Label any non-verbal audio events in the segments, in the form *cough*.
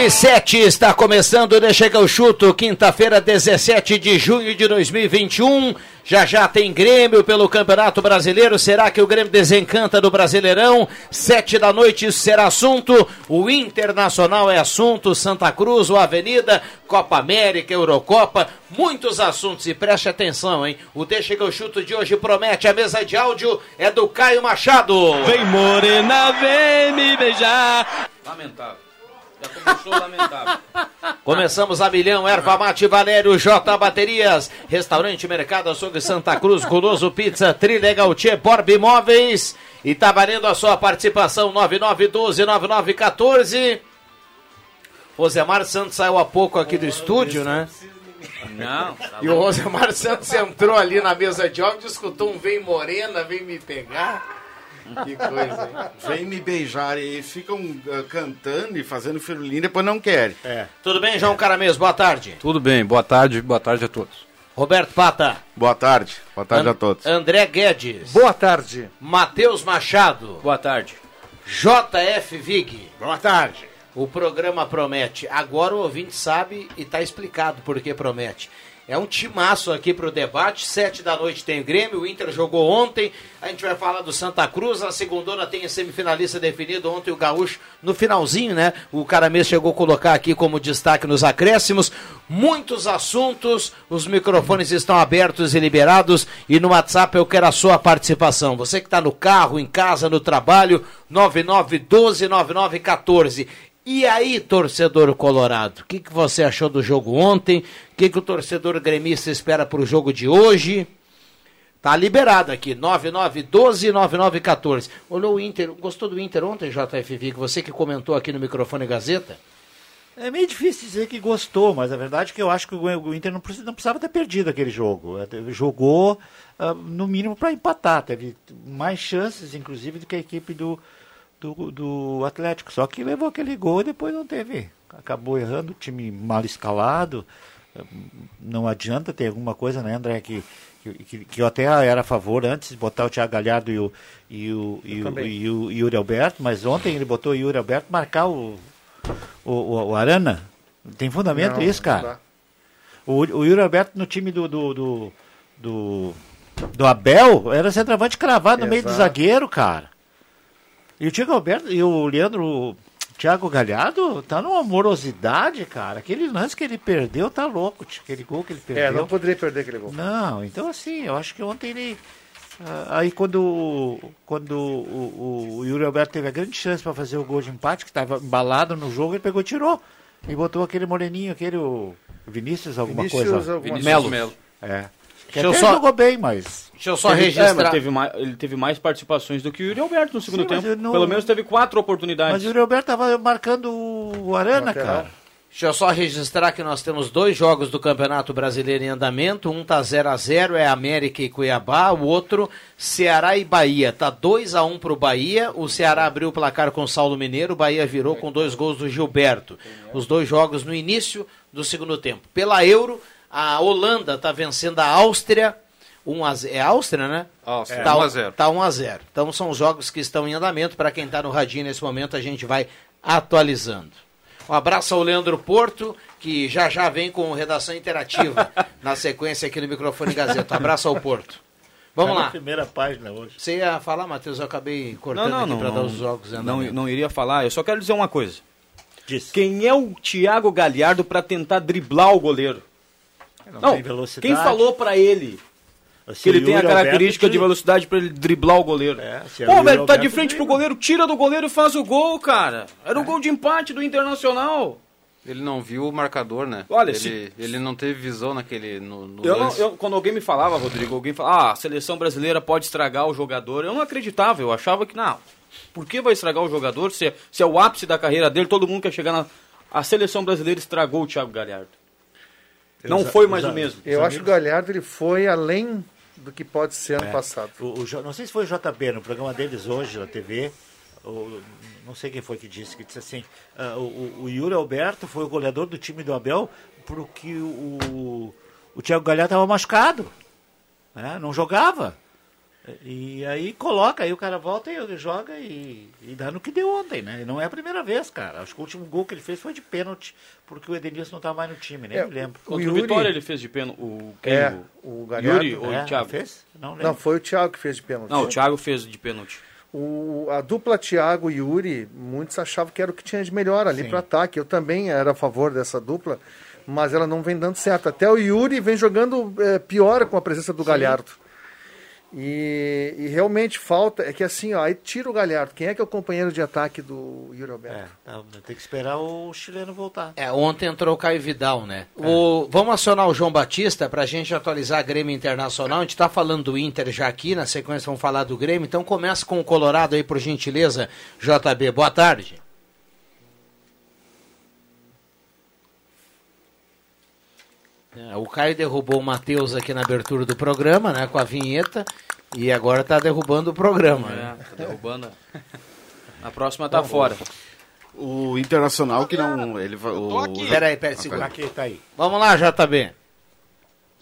E sete está começando, deixa que eu chuto, quinta-feira, 17 de junho de 2021. Já já tem Grêmio pelo Campeonato Brasileiro. Será que o Grêmio desencanta do Brasileirão? Sete da noite isso será assunto. O Internacional é assunto. Santa Cruz, o Avenida, Copa América, Eurocopa. Muitos assuntos e preste atenção, hein? O Deixa que eu chuto de hoje promete. A mesa de áudio é do Caio Machado. Vem morena, vem me beijar. Lamentável. Já começou lamentável. Começamos a milhão, Erva Mate Valério, J Baterias, Restaurante Mercado Açougue Santa Cruz, Guloso Pizza, Trilegal Tchê, Borb Imóveis. E tá valendo a sua participação, 9912-9914. Rosemar Santos saiu há pouco aqui do estúdio, né? Não, tá E o Rosemar Santos entrou ali na mesa de áudio, escutou um Vem Morena, vem me pegar. Que coisa, hein? Vem me beijar e ficam ah, cantando e fazendo firulinha, depois não querem. Tudo bem, João Caramês? Boa tarde. Tudo bem, boa tarde, boa tarde a todos. Roberto Pata. Boa tarde. Boa tarde An- a todos. André Guedes. Boa tarde. Matheus Machado. Boa tarde. JF Vig. Boa tarde. O programa promete. Agora o ouvinte sabe e está explicado por que promete. É um timaço aqui para o debate. Sete da noite tem o Grêmio. O Inter jogou ontem. A gente vai falar do Santa Cruz. A segundona tem a semifinalista definido. Ontem o Gaúcho, no finalzinho, né? O Caramês chegou a colocar aqui como destaque nos acréscimos. Muitos assuntos. Os microfones estão abertos e liberados. E no WhatsApp eu quero a sua participação. Você que está no carro, em casa, no trabalho. 9912-9914. E aí, torcedor colorado, o que, que você achou do jogo ontem? O que, que o torcedor gremista espera para o jogo de hoje? Tá liberado aqui, 9912-9914. Olhou o Inter, gostou do Inter ontem, JFV? Você que comentou aqui no microfone Gazeta? É meio difícil dizer que gostou, mas a verdade é que eu acho que o Inter não precisava, ter perdido aquele jogo. Ele Jogou, ah, no mínimo, para empatar. Teve mais chances, inclusive, do que a equipe do, do, do Atlético. Só que levou aquele gol e depois não teve. Acabou errando, o time mal escalado. Não adianta ter alguma coisa, né, André, que, que, que eu até era a favor antes de botar o Thiago Galhardo e o, e o, e o, e o Yuri Alberto, mas ontem ele botou o Yuri Alberto marcar o, o, o, Arana. Tem fundamento isso, cara. O, o Yuri Alberto no time do, do, do, do, do Abel era centroavante cravado no meio do zagueiro, cara. E o Thiago Alberto e o Leandro Thiago Galhardo tá numa morosidade, cara. Aquele lance que ele perdeu tá louco, aquele gol que ele perdeu. É, não poderia perder aquele gol. Não, então assim, eu acho que ontem ele. ah, aí quando, quando o, o, o Yuri Alberto teve a grande chance para fazer o gol de empate, que estava embalado no jogo, ele pegou e tirou. E botou aquele moreninho, aquele o Vinícius, alguma Vinícius, coisa. alguma Vinícius. Melo. É. Que Deixa eu até só- jogou bem, mas. Deixa eu só Teve- é, registrar. mas teve mais, ele teve mais participações do que o Yuri Alberto no segundo Sim, mas tempo. não- Pelo menos teve quatro Mas oportunidades. o Yuri Alberto tava marcando o Arana, cara. Deixa eu só registrar que nós temos dois jogos do Campeonato Brasileiro em andamento. Um tá 0 a 0 é América e Cuiabá. O outro, Ceará e Bahia. Tá 2 a 1 pro Bahia. O Ceará abriu o placar com o Saulo Mineiro. O Bahia virou com dois gols do Gilberto. Os dois jogos no início do segundo tempo. Pela Euro, A Holanda está vencendo a Áustria. 1 a 0. É a Áustria, né? Áustria, tá, 1 a 0. Tá 1 a 0. Então são os jogos que estão em andamento. Para quem está no radinho nesse momento, a gente vai atualizando. Um abraço ao Leandro Porto, que já já vem com redação interativa *laughs* na sequência aqui no microfone Gazeta. Um abraço ao Porto. Vamos Tá na lá. primeira página hoje. Você ia falar, Matheus? Eu acabei cortando não, aqui não. para dar os jogos em não, não iria falar. Eu só quero dizer uma coisa. Diz. Quem é o Thiago Galhardo para tentar driblar o goleiro? Não, tem velocidade. quem falou para ele Se que ele tem a característica Alberto de velocidade para ele driblar o goleiro? É, é o Pô, velho, tá de frente pro goleiro, tira do goleiro e faz o gol, cara. Era o gol de empate do Internacional. Ele não viu o marcador, né? Olha, ele, se- ele não teve visão naquele. No, no Eu, não- eu- quando alguém me falava, Rodrigo, alguém falava, ah, a seleção brasileira pode estragar o jogador. Eu não acreditava, eu achava que, não, por que vai estragar o jogador se, é- se é o ápice da carreira dele, todo mundo quer chegar na... A seleção brasileira estragou o Thiago Galhardo. Não foi mais o mesmo. Eu acho que o Galhardo ele foi além do que pode ser ano passado. O, o não sei se foi o JB, no programa deles hoje na TV, o- não sei quem foi que disse, que disse assim, o, o- o Yuri Alberto foi o goleador do time do Abel porque o, o Thiago Galhardo estava machucado, né? não jogava. E aí coloca, aí o cara volta e joga e, e dá no que deu ontem, né? E não é a primeira vez, cara. Acho que o último gol que ele fez foi de pênalti, porque o Edenilson não estava mais no time, nem É, me lembro. o Contra o, Yuri- Vitória ele fez de pênalti. O, quem? É, O- o Galhardo. Yuri ou É, o Thiago? fez? Não lembro. Não, foi o Thiago que fez de pênalti. Não, o Thiago fez de pênalti. O- a dupla Thiago e Yuri, muitos achavam que era o que tinha de melhor ali Sim. para ataque. Eu também era a favor dessa dupla, mas ela não vem dando certo. Até o Yuri vem jogando é, pior com a presença do Galhardo. E, e realmente falta, é que assim, ó, aí tira o Galhardo. Quem é que é o companheiro de ataque do Yuri Alberto? É, tá, tem que esperar o chileno voltar. É, ontem entrou o Caio Vidal, né? O, vamos acionar o João Batista para a gente atualizar a Grêmio Internacional. A gente está falando do Inter já aqui, na sequência vamos falar do Grêmio. Então começa com o Colorado aí, por gentileza, JB. Boa tarde. O Caio derrubou o Matheus aqui na abertura do programa, né? Com a vinheta. E agora está derrubando o programa. né? É, tá derrubando. A próxima tá fora. O Internacional que não. Ele, o, aqui. Peraí, peraí, segura. Aqui, tá aí. Vamos lá, JB.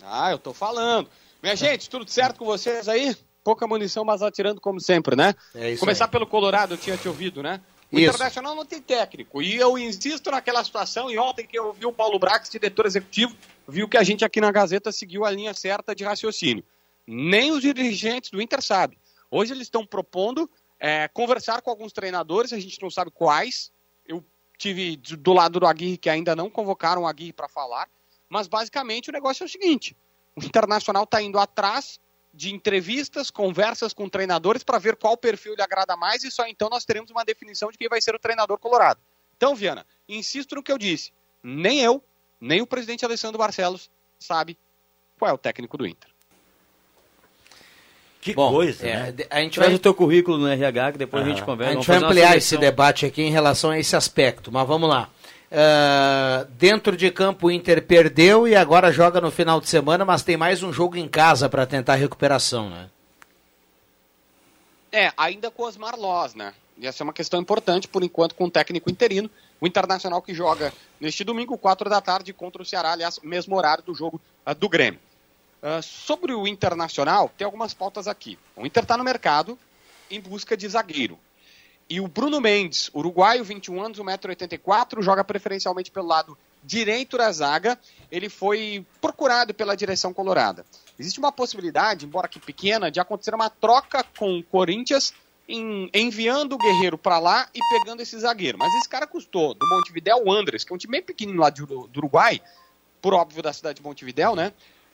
Ah, eu tô falando. Minha gente, tudo certo com vocês aí? Pouca munição, mas atirando como sempre, né? É isso Começar aí. pelo Colorado, eu tinha te ouvido, né? O Isso. Internacional não tem técnico. E eu insisto naquela situação, e ontem que eu vi o Paulo Brax, diretor executivo, viu que a gente aqui na Gazeta seguiu a linha certa de raciocínio. Nem os dirigentes do Inter sabem. Hoje eles estão propondo é, conversar com alguns treinadores, a gente não sabe quais. Eu tive do do lado do Aguirre que ainda não convocaram o Aguirre para falar, mas basicamente o negócio é o seguinte: o Internacional está indo atrás de entrevistas, conversas com treinadores para ver qual perfil lhe agrada mais e só então nós teremos uma definição de quem vai ser o treinador colorado. Então, Viana, insisto no que eu disse: nem eu, nem o presidente Alessandro Barcelos sabe qual é o técnico do Inter. Que Bom, coisa, é, né? a gente Traz vai o teu currículo no RH que depois a gente conversa. A Vamos gente vai ampliar esse debate aqui em relação a esse aspecto, mas vamos lá. Ah, dentro de campo o Inter perdeu e agora joga no final de semana, mas tem mais um jogo em casa para tentar recuperação, né? É, ainda com os Marlós, né? E essa é uma questão importante, por enquanto, com o técnico interino. O Internacional que joga neste domingo, 4 da tarde, contra o Ceará, aliás, mesmo horário do jogo ah, do Grêmio. Ah, sobre o Internacional, tem algumas pautas aqui. O Inter está no mercado em busca de zagueiro. E o Bruno Mendes, uruguaio, 21 anos, 1,84m, joga preferencialmente pelo lado direito da zaga. Ele foi procurado pela direção colorada. Existe uma possibilidade, embora que pequena, de acontecer uma troca com o Corinthians, em- enviando o Guerreiro para lá e pegando esse zagueiro. Mas esse cara custou do Montevideo o Andres, que é um time bem pequeno lá de do Uruguai, por óbvio da cidade de Montevideo, né?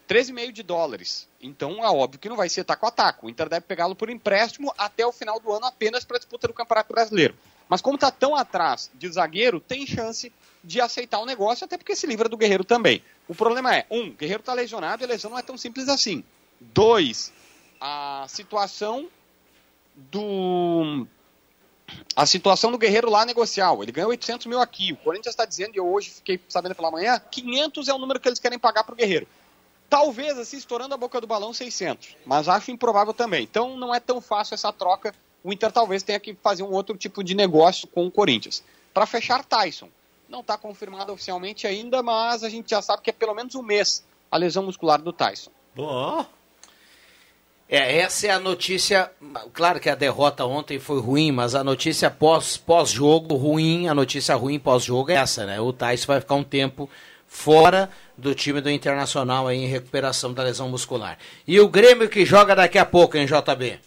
13,5 de dólares. Então é óbvio que não vai ser taco a taco. O Inter deve pegá-lo por empréstimo até o final do ano apenas para disputa do Campeonato Brasileiro. Mas como está tão atrás de zagueiro, tem chance de aceitar o negócio, até porque se livra do Guerreiro também. O problema é, um, Guerreiro está lesionado e a lesão não é tão simples assim. Dois, a situação do a situação do Guerreiro lá negocial. Ele ganhou 800 mil aqui. O Corinthians está dizendo, e eu hoje fiquei sabendo pela manhã, 500 é o número que eles querem pagar para o Guerreiro. Talvez, assim, estourando a boca do balão, 600. Mas acho improvável também. Então não é tão fácil essa troca. O Inter talvez tenha que fazer um outro tipo de negócio com o Corinthians. Para fechar, Tyson. Não está confirmado oficialmente ainda, mas a gente já sabe que é pelo menos um mês a lesão muscular do Tyson. Boa. É, essa é a notícia. Claro que a derrota ontem foi ruim, mas a notícia pós, pós-jogo ruim, a notícia ruim pós-jogo é essa, né? O Tyson vai ficar um tempo fora do time do Internacional aí em recuperação da lesão muscular. E o Grêmio que joga daqui a pouco, em JB?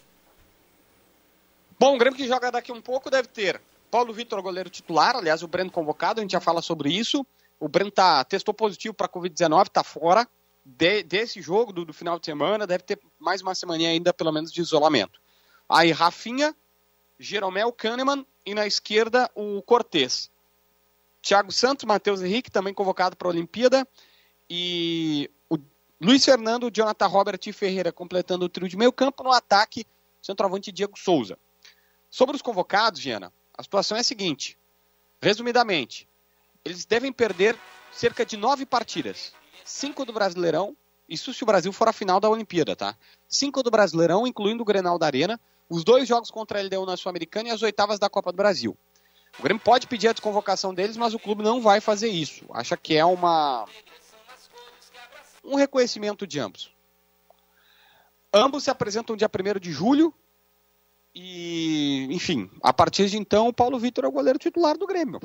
Bom, o Grêmio que joga daqui um pouco deve ter Paulo Vitor, goleiro titular, aliás, o Breno convocado, a gente já fala sobre isso. O Breno tá, testou positivo para Covid-19, está fora de, desse jogo do, do, final de semana, deve ter mais uma semana ainda, pelo menos, de isolamento. Aí, Rafinha, Jeromel Kahneman e na esquerda o Cortez. Thiago Santos, Matheus Henrique, também convocado para a Olimpíada. E o Luiz Fernando, Jonathan Robert e Ferreira completando o trio de meio campo. No ataque, centroavante Diego Souza. Sobre os convocados, Giana, a situação é a seguinte. Resumidamente, eles devem perder cerca de nove partidas. Cinco do Brasileirão, isso se o Brasil for a final da Olimpíada, tá? Cinco do Brasileirão, incluindo o Grenal da Arena, os dois jogos contra a LDU na Sul-Americana e as oitavas da Copa do Brasil. O Grêmio pode pedir a desconvocação deles, mas o clube não vai fazer isso. Acha que é uma um reconhecimento de ambos. Ambos se apresentam dia 1 de julho e, enfim, a partir de então, o Paulo Vitor é o goleiro titular do Grêmio.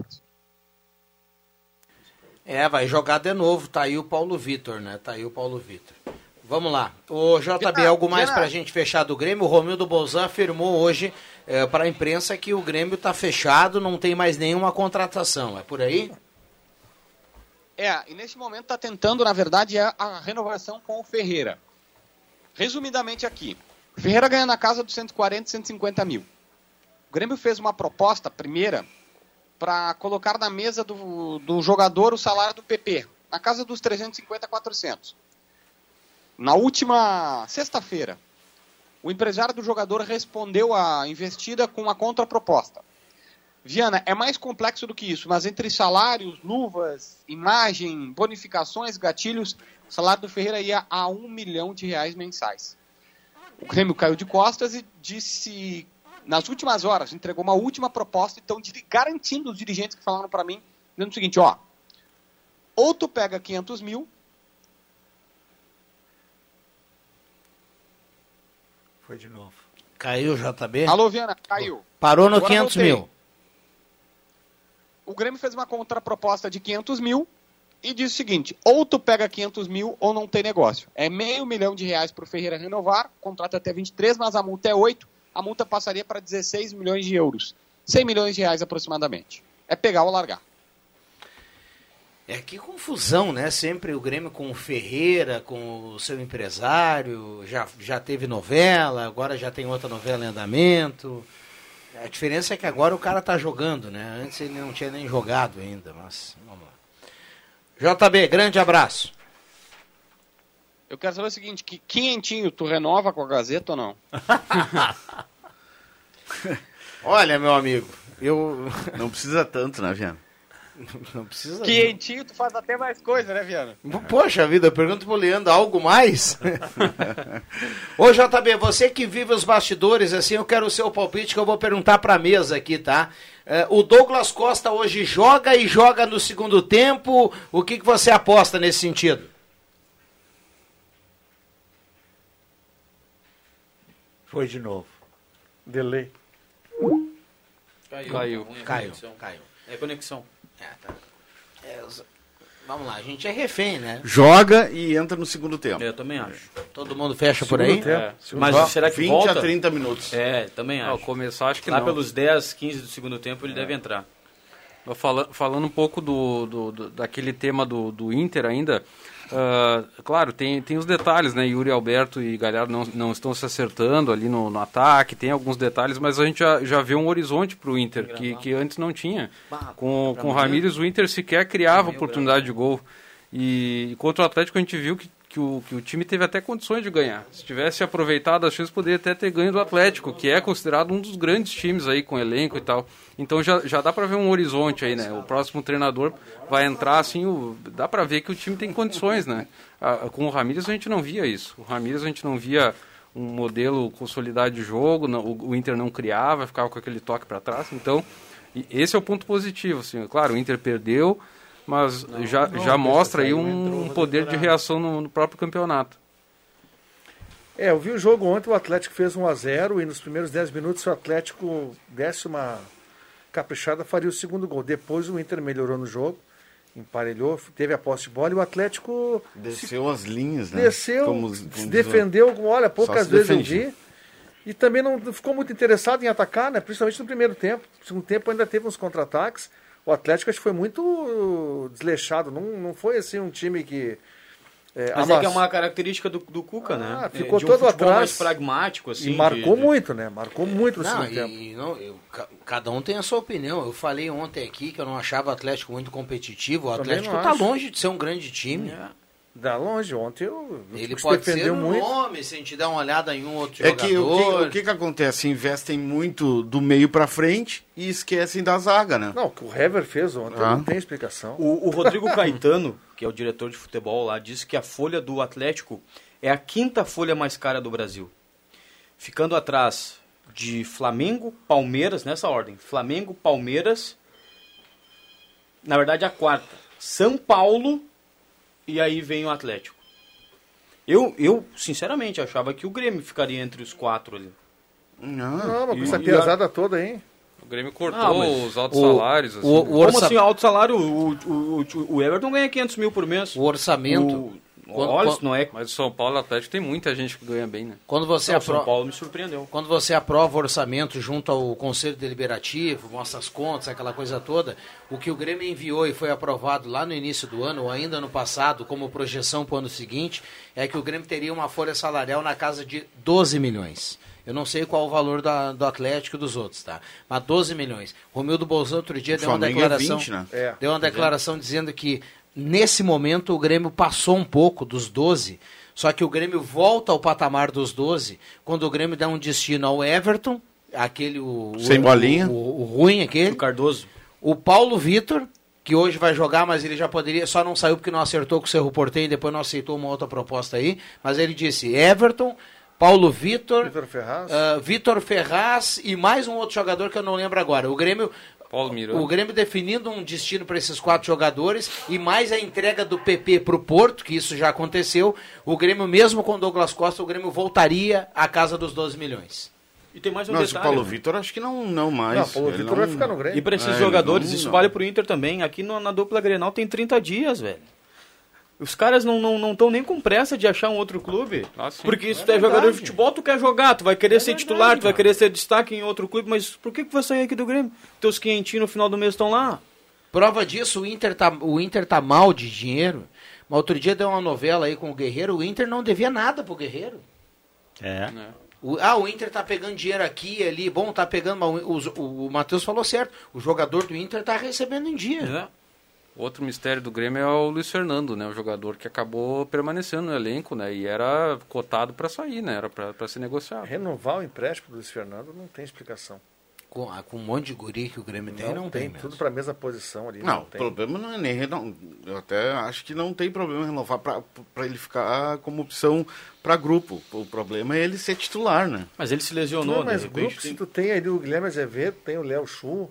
É, vai jogar de novo. Tá aí o Paulo Vitor, né? Tá aí o Paulo Vitor. Vamos lá. O JB, algo mais para a gente fechar do Grêmio? O Romildo Bolzan afirmou hoje é, para a imprensa que o Grêmio está fechado, não tem mais nenhuma contratação. É por aí? É, e nesse momento está tentando, na verdade, a, a renovação com o Ferreira. Resumidamente aqui, o Ferreira ganha na casa dos 140, 150 mil. O Grêmio fez uma proposta, primeira, para colocar na mesa do, do jogador o salário do PP, na casa dos 350, 400. Na última sexta-feira, o empresário do jogador respondeu à investida com uma contraproposta. Viana, é mais complexo do que isso, mas entre salários, luvas, imagem, bonificações, gatilhos, o salário do Ferreira ia a um milhão de reais mensais. O Grêmio caiu de costas e disse, nas últimas horas, entregou uma última proposta, então garantindo os dirigentes que falaram para mim, dizendo o seguinte, ó, ou tu pega 500 mil, Foi de novo. Caiu o JB? Alô, Viana, caiu. Parou no Agora 500 voltei. mil. O Grêmio fez uma contraproposta de 500 mil e disse o seguinte: ou tu pega 500 mil ou não tem negócio. É meio milhão de reais para o Ferreira renovar, contrato até 23, mas a multa é 8, a multa passaria para 16 milhões de euros. 100 milhões de reais aproximadamente. É pegar ou largar. É que confusão, né? Sempre o Grêmio com o Ferreira, com o seu empresário, já, já teve novela, agora já tem outra novela em andamento. A diferença é que agora o cara tá jogando, né? Antes ele não tinha nem jogado ainda, mas vamos lá. JB, grande abraço. Eu quero saber o seguinte: que quinhentinho, tu renova com a Gazeta ou não? *laughs* Olha, meu amigo, eu. *laughs* Não precisa tanto, né, Viana? Não precisa. Quinhentinho, tu faz até mais coisa, né, Viana? Poxa vida, eu pergunto pro Leandro, algo mais? *laughs* Ô JB, você que vive os bastidores, assim, eu quero o seu palpite que eu vou perguntar pra mesa aqui, tá? É, o Douglas Costa hoje joga e joga no segundo tempo. O que, que você aposta nesse sentido? Foi de novo. Delay. Caiu. Caiu. É Caiu, conexão. caiu. É conexão. É, tá. É, os- vamos lá, a gente é refém, né? Joga e entra no segundo tempo. É, eu também acho. Todo mundo fecha por aí? Segundo É. Segundo Mas tempo. será que 20 volta? a 30 minutos. É, também Ao acho. começar, acho que Lá não. pelos 10, 15 do segundo tempo ele deve entrar. Fala- falando um pouco do, do- do- daquele tema do, do Inter ainda, ah, claro, tem, tem os detalhes, né? Yuri Alberto e Galhardo não, não estão se acertando ali no, no ataque, tem alguns detalhes, mas a gente já, já vê um horizonte para o Inter, que, que antes não tinha. Com, com o Ramires, o Inter sequer criava oportunidade de gol. E, contra o Atlético a gente viu que, que, o, que o time teve até condições de ganhar. Se tivesse aproveitado as chances, poderia até ter ganho do Atlético, que é considerado um dos grandes times aí com elenco e tal. Então já, já dá para ver um horizonte aí, né? O próximo treinador vai entrar assim, o, dá para ver que o time tem condições, né? Ah, com o Ramires a gente não via isso. O Ramires a gente não via um modelo consolidado de jogo, não- o, o Inter não criava, ficava com aquele toque para trás. Então, esse é o ponto positivo, assim. Claro, o Inter perdeu, mas já, não, já mostra aí um poder de reação no, no próprio campeonato. É, eu vi o jogo ontem, o Atlético fez 1 a 0 e nos primeiros 10 minutos se o Atlético desse uma caprichada, faria o segundo gol. Depois o Inter melhorou no jogo, emparelhou, teve a posse de bola e o Atlético Desceu as linhas, né? desceu, Como- se como defendeu, olha, poucas se vezes defende. eu vi. E também não ficou muito interessado em atacar, né? Principalmente no primeiro tempo. No segundo tempo ainda teve uns contra-ataques. O Atlético acho que foi muito desleixado. Não, não foi assim um time que. É, Mas é que é amass- uma característica do, do Cuca, Ah, né? ficou É, de um todo atrás. mais pragmático, assim. e marcou de- muito, né? Marcou muito no Não, segundo tempo. não, eu- ca- cada um tem a sua opinião. Eu falei ontem aqui que eu não achava o Atlético muito competitivo. O Atlético está longe de ser um grande time. Da longe, ontem eu, Ele se pode ser um muito. nome, se a gente der uma olhada em um outro É que o que, jogador. o que que acontece? Investem muito do meio pra frente e esquecem da zaga, né? Não, o que o Hever fez ontem Ah. não tem explicação. O, o Rodrigo Caetano, que é o diretor de futebol lá, disse que a folha do Atlético é a quinta folha mais cara do Brasil. Ficando atrás de Flamengo, Palmeiras, nessa ordem. Flamengo, Palmeiras. Na verdade, a quarta. São Paulo e aí vem o Atlético. Eu, eu, sinceramente, achava que o Grêmio ficaria entre os quatro ali. Não. Não, mas com essa pesada toda, hein? O Grêmio cortou Ah, os altos o- salários. Assim, o- o Como orça- assim, alto salário? O, o, o, o Everton ganha 500 mil por mês. O orçamento. Quando- olha, quando- não é... Mas o São Paulo e o Atlético tem muita gente que ganha bem, né? Quando você, Não, São Paulo me surpreendeu. quando você aprova o orçamento junto ao Conselho Deliberativo, mostra as contas, aquela coisa toda, o que o Grêmio enviou e foi aprovado lá no início do ano, ou ainda no passado, como projeção para o ano seguinte, é que o Grêmio teria uma folha salarial na casa de 12 milhões. Eu não sei qual o valor da- do Atlético e dos outros, tá? Mas 12 milhões. Romildo Bolzano outro dia O deu uma é declaração. 20, né? É. Deu uma declaração dizendo que nesse momento o Grêmio passou um pouco dos 12, só que o Grêmio volta ao patamar dos 12 quando o Grêmio dá um destino ao Everton, aquele o, Sem o- bolinha. o, o ruim aquele, O Cardoso. o Paulo Vitor, que hoje vai jogar, mas ele já poderia, só não saiu porque não acertou com o Cerro Porteiro e depois não aceitou uma outra proposta aí, mas ele disse Everton, Paulo Vitor, Vitor Ferraz. ah, Vitor Ferraz e mais um outro jogador que eu não lembro agora. O Grêmio Paulo Miranda. o Grêmio definindo um destino para esses quatro jogadores e mais a entrega do PP para o Porto, que isso já aconteceu. O Grêmio, mesmo com o Douglas Costa, o Grêmio voltaria à casa dos 12 milhões. E tem mais um Mas o detalhe. Paulo né? Vitor acho que não, não mais. não, o Paulo Ele Vitor não- vai ficar no Grêmio. E para esses É, jogadores, não- isso não. vale pro Inter também. Aqui no- na dupla Grenal tem 30 dias, velho. Os caras não estão não, tão nem com pressa de achar um outro clube. Ah, sim. porque se tu é jogador de futebol, tu quer jogar, tu vai querer ser titular, tu vai querer ser destaque em outro clube, mas por que, que vai sair aqui do Grêmio? Teus quentinhos no final do mês estão lá. Prova disso, o Inter, tá, o Inter tá mal de dinheiro. Mas outro dia deu uma novela aí com o Guerreiro, o Inter não devia nada pro Guerreiro. É. O- ah, o Inter tá pegando dinheiro aqui e ali. Bom, tá pegando. Mas o, o, o Matheus falou certo. O jogador do Inter tá recebendo em dia. Outro mistério do Grêmio é o Luiz Fernando, né? O jogador que acabou permanecendo no elenco, né? E era cotado para sair, né? Era para ser negociado. Renovar o empréstimo do Luiz Fernando não tem explicação. Com, ah, com um monte de guri que o Grêmio tem, não, tem, mesmo. tudo para a mesma posição ali. Não, Não, o tem. problema não é nem renovar. Eu até acho que não tem problema renovar para ele ficar como opção para grupo. O problema é ele ser titular, né? Mas ele se lesionou, Não, mas de repente. grupo, se tu tem ali o Guilherme Azevedo, tem o Léo Chu,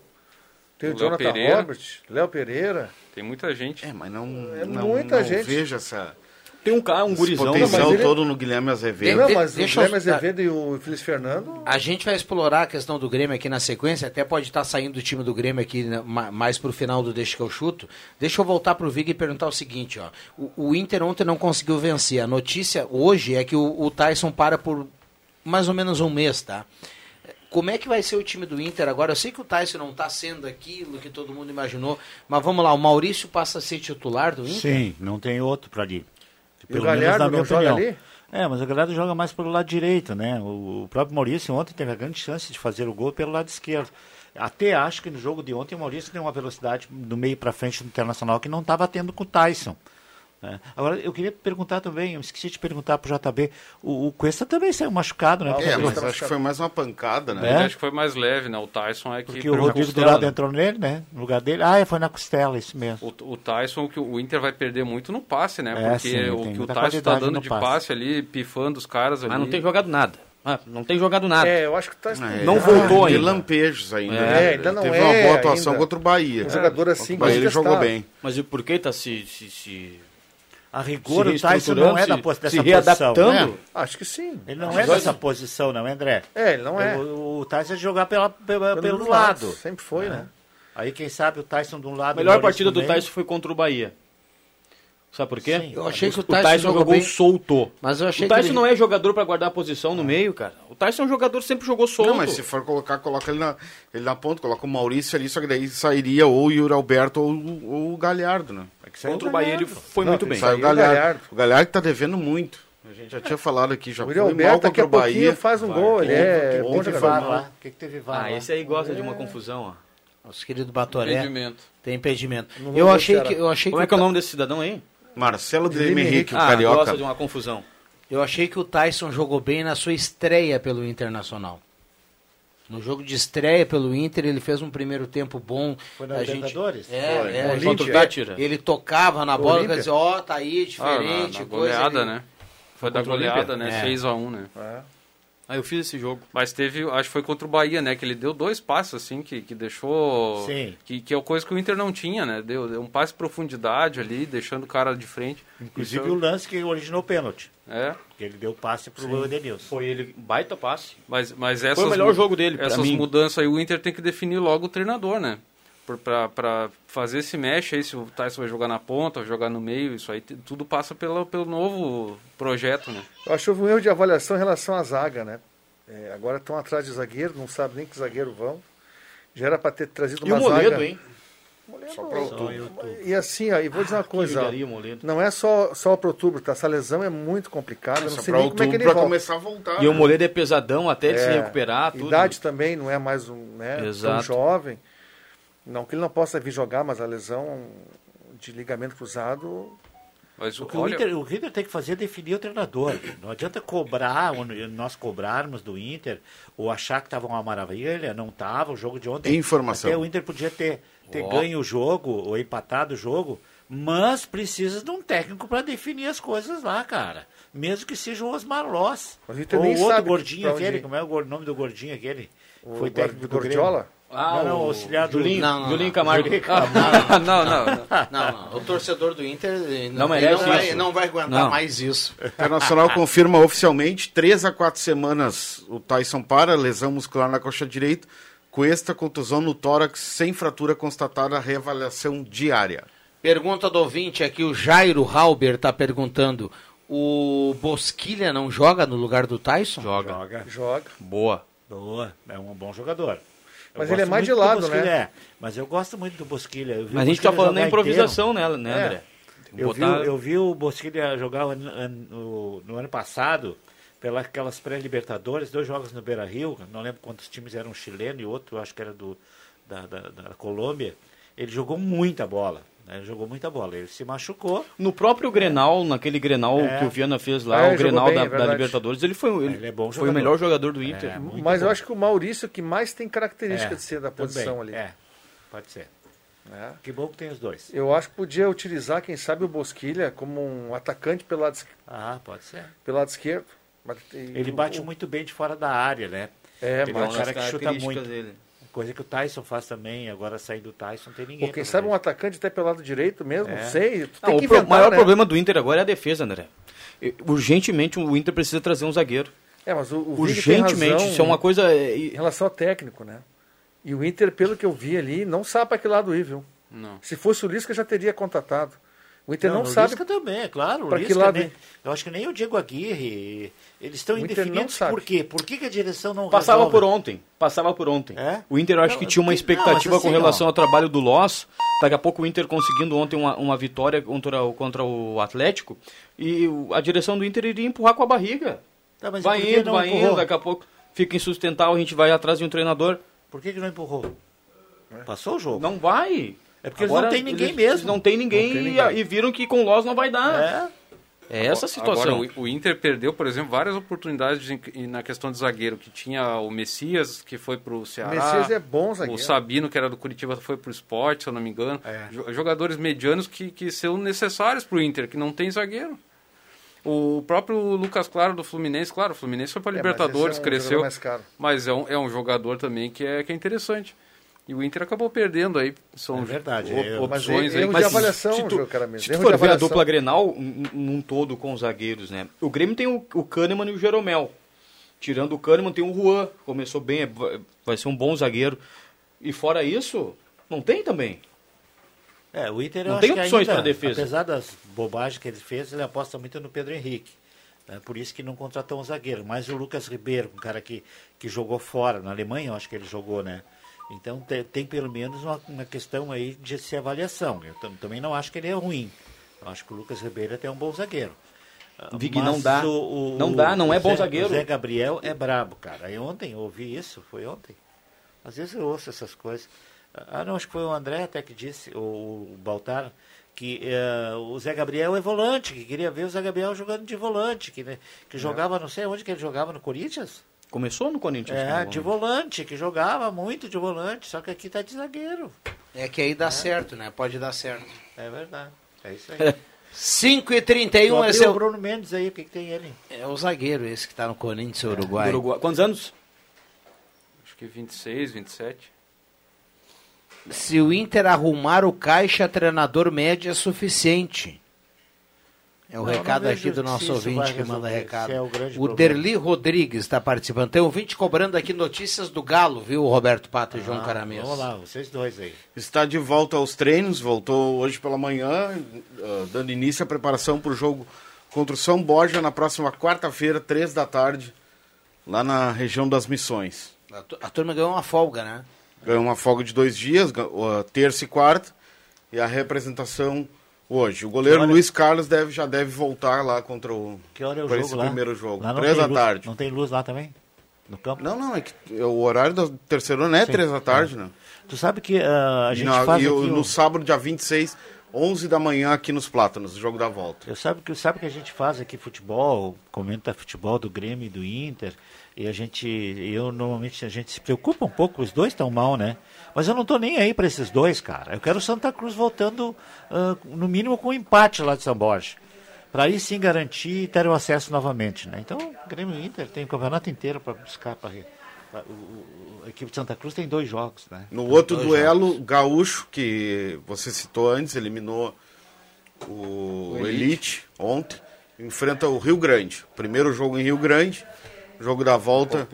tem o, O Jonathan Pereira. Robert, Léo Pereira. Tem muita gente. É, mas não, É não, muita não gente. vejo essa, Tem um cara, um gurizão. potencial mas ele- todo no Guilherme Azevedo. Tem- não, mas deixa o eu- Guilherme Azevedo e o Feliz Fernando. A gente vai explorar a questão do Grêmio aqui na sequência, até pode estar saindo do time do Grêmio aqui né, ma- mais pro final do Deixa que eu chuto. Deixa eu voltar pro Vig e perguntar o seguinte, ó. O, o Inter ontem não conseguiu vencer. A notícia hoje é que o, o Tyson para por mais ou menos um mês, tá? Como é que vai ser o time do Inter agora? Eu sei que o Tyson não está sendo aquilo que todo mundo imaginou, mas vamos lá, o Maurício passa a ser titular do Inter? Sim, não tem outro para ali. E o Galhardo não joga ali? É, mas o Galhardo joga mais pelo lado direito, né? O, o próprio Maurício ontem teve a grande chance de fazer o gol pelo lado esquerdo. Até acho que no jogo de ontem o Maurício deu uma velocidade do meio para frente do Internacional que não estava tendo com o Tyson. Né? Agora, eu queria perguntar também, eu esqueci de perguntar para o JB, o, o Cuesta também saiu machucado, né? Ah, É, mas acho que foi mais uma pancada, né? É? Ele acho que foi mais leve, né? O Tyson é que. Porque o Rodrigo Dourado entrou nele, né? No lugar dele. Ah, é, foi na costela, isso mesmo. O, o Tyson, o que o Inter vai perder muito no passe, né? É, Porque sim, o que o Tyson tá qualidade dando de passe. passe. ali, pifando os caras ali. Mas não tem jogado nada. Ah, não tem jogado nada. É, eu acho que tá. É, Não voltou de ainda. lampejos ainda. É, né? ainda não Teve é uma boa atuação ainda. contra o Bahia. Um jogador Contra assim, o Bahia ele mas jogou bem. Mas e por que tá se... se, se... A rigor, o Tyson não é da se- dessa se posição. readaptando. né? Acho que sim. Ele não é dessa posição, não, é, André? É, ele não é. O, o Tyson é jogar pela, pela- pelo, Pelos lado. lados, Sempre foi, né? Aí, quem sabe, o Tyson de um lado... A melhor partida do. Tyson foi contra o Bahia. Sabe por quê? Sim. Eu achei que o o Tyson, Tyson jogou jogou bem, solto. mas eu achei O que Tyson ele- não é jogador pra guardar a posição no meio, cara. O Tyson é um jogador que sempre jogou solto. Não, mas se for colocar, coloca ele na, ele na ponta, coloca o Maurício ali, só que daí sairia ou o Yuri Alberto ou, o- ou o Galhardo, né? É Contra o Bahia ele foi Não, muito tem bem. o Saiu o Galhardo. Galhardo. O Galhardo que tá devendo muito. A gente já tinha falado aqui, já O foi Yuri mal Alberto daqui contra o Bahia. faz um gol. Ele é O bom que teve jogador. Lá? O que, que teve VAR Ah, lá? esse aí gosta de uma confusão, ó. Nosso querido Batoré Impedimento. tem impedimento. Eu achei que eu achei Como é que é o o nome desse cidadão aí? Marcelo de Guilherme Henrique, o Ah, carioca. gosta de uma confusão. Eu achei que o Tyson jogou bem na sua estreia pelo Internacional. No jogo de estreia pelo Inter, ele fez um primeiro tempo bom. Foi na A gente- Libertadores? É, Foi. é, a Contra gente o vê- Tátira. Ele tocava na bola, Olímpia. quer dizer, ó, tá aí, Ah, diferente. na, na coisa, goleada, ele- né? Foi da goleada, Olímpia? né? É. 6x1, né? Ah, eu fiz esse jogo. Mas teve, acho que foi contra o Bahia, né? Que ele deu dois passos, assim, que, que deixou. Sim. Que, que é uma coisa que o Inter não tinha, né? Deu, deu um passe de profundidade ali, deixando o cara de frente. Inclusive Isso- o lance que originou o pênalti. É. Que ele deu passe pro Edenilson. Foi ele, baita passe. Mas, mas essas, o melhor jogo dele, Essas mim. mudanças aí, o Inter tem que definir logo o treinador, né? Pra fazer esse mexe aí, se o Tyson vai jogar na ponta, jogar no meio, isso aí tudo passa pela, pelo novo projeto, né? Eu acho que houve um erro de avaliação em relação à zaga, né? É, agora estão atrás de zagueiro, não sabe nem que zagueiro vão. Já era para ter trazido E uma o Moledo, zaga. hein? Só pra outubro. E assim, ó, e vou dizer uma coisa, ó, o Moledo. não é só, só para outubro, tá? Essa lesão é muito complicada, eu não sei nem como é que outubro ele volta. começar a voltar. E o né? Moledo é pesadão até ele se É, recuperar, tudo. Idade também não é mais um, né, tão jovem. Não que ele não possa vir jogar, mas a lesão de ligamento cruzado Mas O que olha, o, Inter, o Inter tem que fazer é definir o treinador. Não adianta cobrar, nós cobrarmos do Inter, ou achar que estava uma maravilha, não estava. O jogo de ontem. Informação. Até o Inter podia ter, ter Ó. ganho o jogo, ou empatado o jogo, mas precisa de um técnico para definir as coisas lá, cara. Mesmo que seja o Osmar o Inter ou o outro gordinho aquele, como é o nome do gordinho aquele? o Foi técnico do Grêmio. Ah, Não, não, o auxiliar do- Julinho, Não, não, Julinho não. Camargo. não, *laughs* não, não. *laughs* Não, não. O torcedor do Inter Não merece não vai, não vai aguentar Não. mais isso. O Internacional *laughs* confirma oficialmente, três a quatro semanas o Tyson para, lesão muscular na coxa direita, com esta contusão no tórax, sem fratura constatada, reavaliação diária. Pergunta do ouvinte aqui, o Jairo Halber está perguntando: o Bosquilha não joga no lugar do Tyson? Joga. Joga. Joga. Boa. Boa, é um bom jogador. Mas ele é mais de do lado, Bosquilha, né? é. Mas eu gosto muito do Bosquilha. Eu vi Mas a gente tá Bosquilha falando da improvisação nela, né, É. André? Eu vi, botar- eu vi o Bosquilha jogar o ano- ano- no, no ano passado, pelas aquelas pré-libertadores, dois jogos no Beira Rio, não lembro quantos times eram chileno e outro, acho que era do, da, da, da Colômbia. Ele jogou muita bola. Ele jogou muita bola. Ele se machucou. No próprio Grenal, naquele Grenal É. que o Viana fez lá, É, o Grenal bem, da, é da. Libertadores, ele foi, ele Ele é bom foi o melhor jogador do Inter. É, Mas eu bom. acho que o Maurício que mais tem característica É, de ser da também, posição ali. É, pode ser. né? Que bom que tem os dois. Eu acho que podia utilizar, quem sabe, o Bosquilha como um atacante pelo lado, es- Ah, pode ser. pelo lado esquerdo. Ele bate o- muito bem de fora da área, né? É, Ele é um cara que chuta muito. dele. Coisa que o Tyson faz também. Agora saindo do Tyson, não tem ninguém. Pô, quem sabe um atacante até pelo lado direito mesmo, É. não sei. Tu Não, tem o inventar, maior né? problema do Inter agora é a defesa, André. Urgentemente o Inter precisa trazer um zagueiro. É, mas o, o Urgentemente, razão isso é uma coisa. em relação ao técnico, né? E o Inter, pelo que eu vi ali, não sabe para que lado ir, viu? Não. Se fosse o Lisca, já teria contratado. O Inter não, no sabe. Lisca também, é claro. o pra que Lisca lado nem- eu acho que nem o Diego Aguirre. Eles estão indefinidos não por quê? Por que, que a direção não Passava resolve? por ontem. Passava por ontem. É? O Inter eu acho Não, que tinha uma não, expectativa com assim, relação ó. ao trabalho do Loss. Daqui a pouco o Inter conseguindo ontem uma, uma vitória contra, o- contra o Atlético. E a direção do Inter iria empurrar com a barriga. Tá, mas vai indo, não vai empurrou? indo. Daqui a pouco fica insustentável. A gente vai atrás de um treinador. Por que, que não empurrou? Passou o jogo. Não vai. É porque eles não têm ninguém eles- mesmo. eles não tem ninguém, Não tem e- ninguém. E, viram que com o Loss não vai dar. É. É, essa a situação. Agora, o, o Inter perdeu, por exemplo, várias oportunidades de- na questão de zagueiro, que tinha o Messias, que foi pro Ceará. Messias é bom zagueiro. O Sabino, que era do Curitiba, foi pro esporte, se eu não me engano. É. Jo- Jogadores medianos que, que são necessários pro Inter, que não tem zagueiro. O próprio Lucas Claro do Fluminense, claro, o Fluminense foi para É, mas Libertadores, esse é um cresceu, jogador mais caro. mas é um, é um jogador também que é, que é interessante. E o Inter acabou perdendo aí, são É verdade, op- é, opções erro aí. de Mas avaliação, se tu- João Caramês. Se tu Erro for de ver a dupla Grenal num todo com os zagueiros, né? O Grêmio tem o, o Kahneman e o Jeromel. Tirando o Kahneman, tem o Juan. Começou bem, é- vai- ser um bom zagueiro. E fora isso, não tem também. É, o Inter Não eu tem opções pra defesa. Apesar das bobagens que ele fez, ele aposta muito no Pedro Henrique. É por isso que não contratou um zagueiro. Mas o Lucas Ribeiro, um cara que, que jogou fora, na Alemanha eu acho que ele jogou, né? Então tem, tem pelo menos uma, uma questão aí de se avaliação. Eu tam- também não acho que ele é ruim. Eu acho que o Lucas Ribeiro é até um bom zagueiro. Ah, Vig, mas não dá. o- o- Não dá, não o é bom Zé- zagueiro. O Zé Gabriel é brabo, cara. Aí ontem eu ouvi isso, foi ontem. Às vezes eu ouço essas coisas. Ah, não, acho que foi o André até que disse, ou o Baltar, que eh, o Zé Gabriel é volante, que queria ver o Zé Gabriel jogando de volante, que, né, que jogava, não sei onde que ele jogava, no Corinthians? Começou no Corinthians. É, né? de volante, que jogava muito de volante, só que aqui tá de zagueiro. É que aí dá certo, né? Pode dar certo. É verdade. É isso aí. *laughs* 5 e 31 Eu é o Bruno Mendes aí, o que, que tem ele? É o zagueiro esse que tá no Corinthians, Do Uruguai. Uruguai. Quantos anos? Acho que 26, 27. Se o Inter arrumar o caixa, treinador médio é suficiente. É o Não, recado não aqui do nosso ouvinte que manda recado. é o o. Derli Rodrigues está participando. Tem um ouvinte cobrando aqui notícias do Galo, viu, Roberto Pato e João Ah, Caramês? Vamos lá, vocês dois aí. Está de volta aos treinos, voltou hoje pela manhã, ah, dando início à preparação para o jogo contra o São Borja na próxima quarta-feira, três da tarde, lá na região das Missões. A, tu- a turma ganhou uma folga, né? Ganhou uma folga de dois dias, ah, terça e quarta, e a representação hoje. O goleiro Luiz Carlos deve, já deve voltar lá contra o Que hora é o jogo esse lá? primeiro jogo. Lá não Três da luz- tarde. Não tem luz lá também? No campo? Não, não, é que o horário do terceiro não é Sim. três da tarde, né? Tu sabe que ah, a gente na- faz e aqui... no sábado, dia 26, 11 da manhã, aqui nos Plátanos, o jogo da volta. Eu sabe que sabe que a gente faz aqui futebol, comenta futebol do Grêmio e do Inter, e a gente, eu normalmente a gente se preocupa um pouco, os dois estão mal, né? Mas eu não tô nem aí para esses dois, cara. Eu quero o Santa Cruz voltando ah, no mínimo com um empate lá de São Borja. Para aí sim garantir ter o acesso novamente, né? Então, Grêmio e Inter tem o campeonato inteiro para buscar para a equipe de Santa Cruz tem dois jogos, né? No outro dois duelo, Gaúcho, que você citou antes, eliminou o, Elite. ontem, enfrenta o Rio Grande. Primeiro jogo em Rio Grande, jogo da volta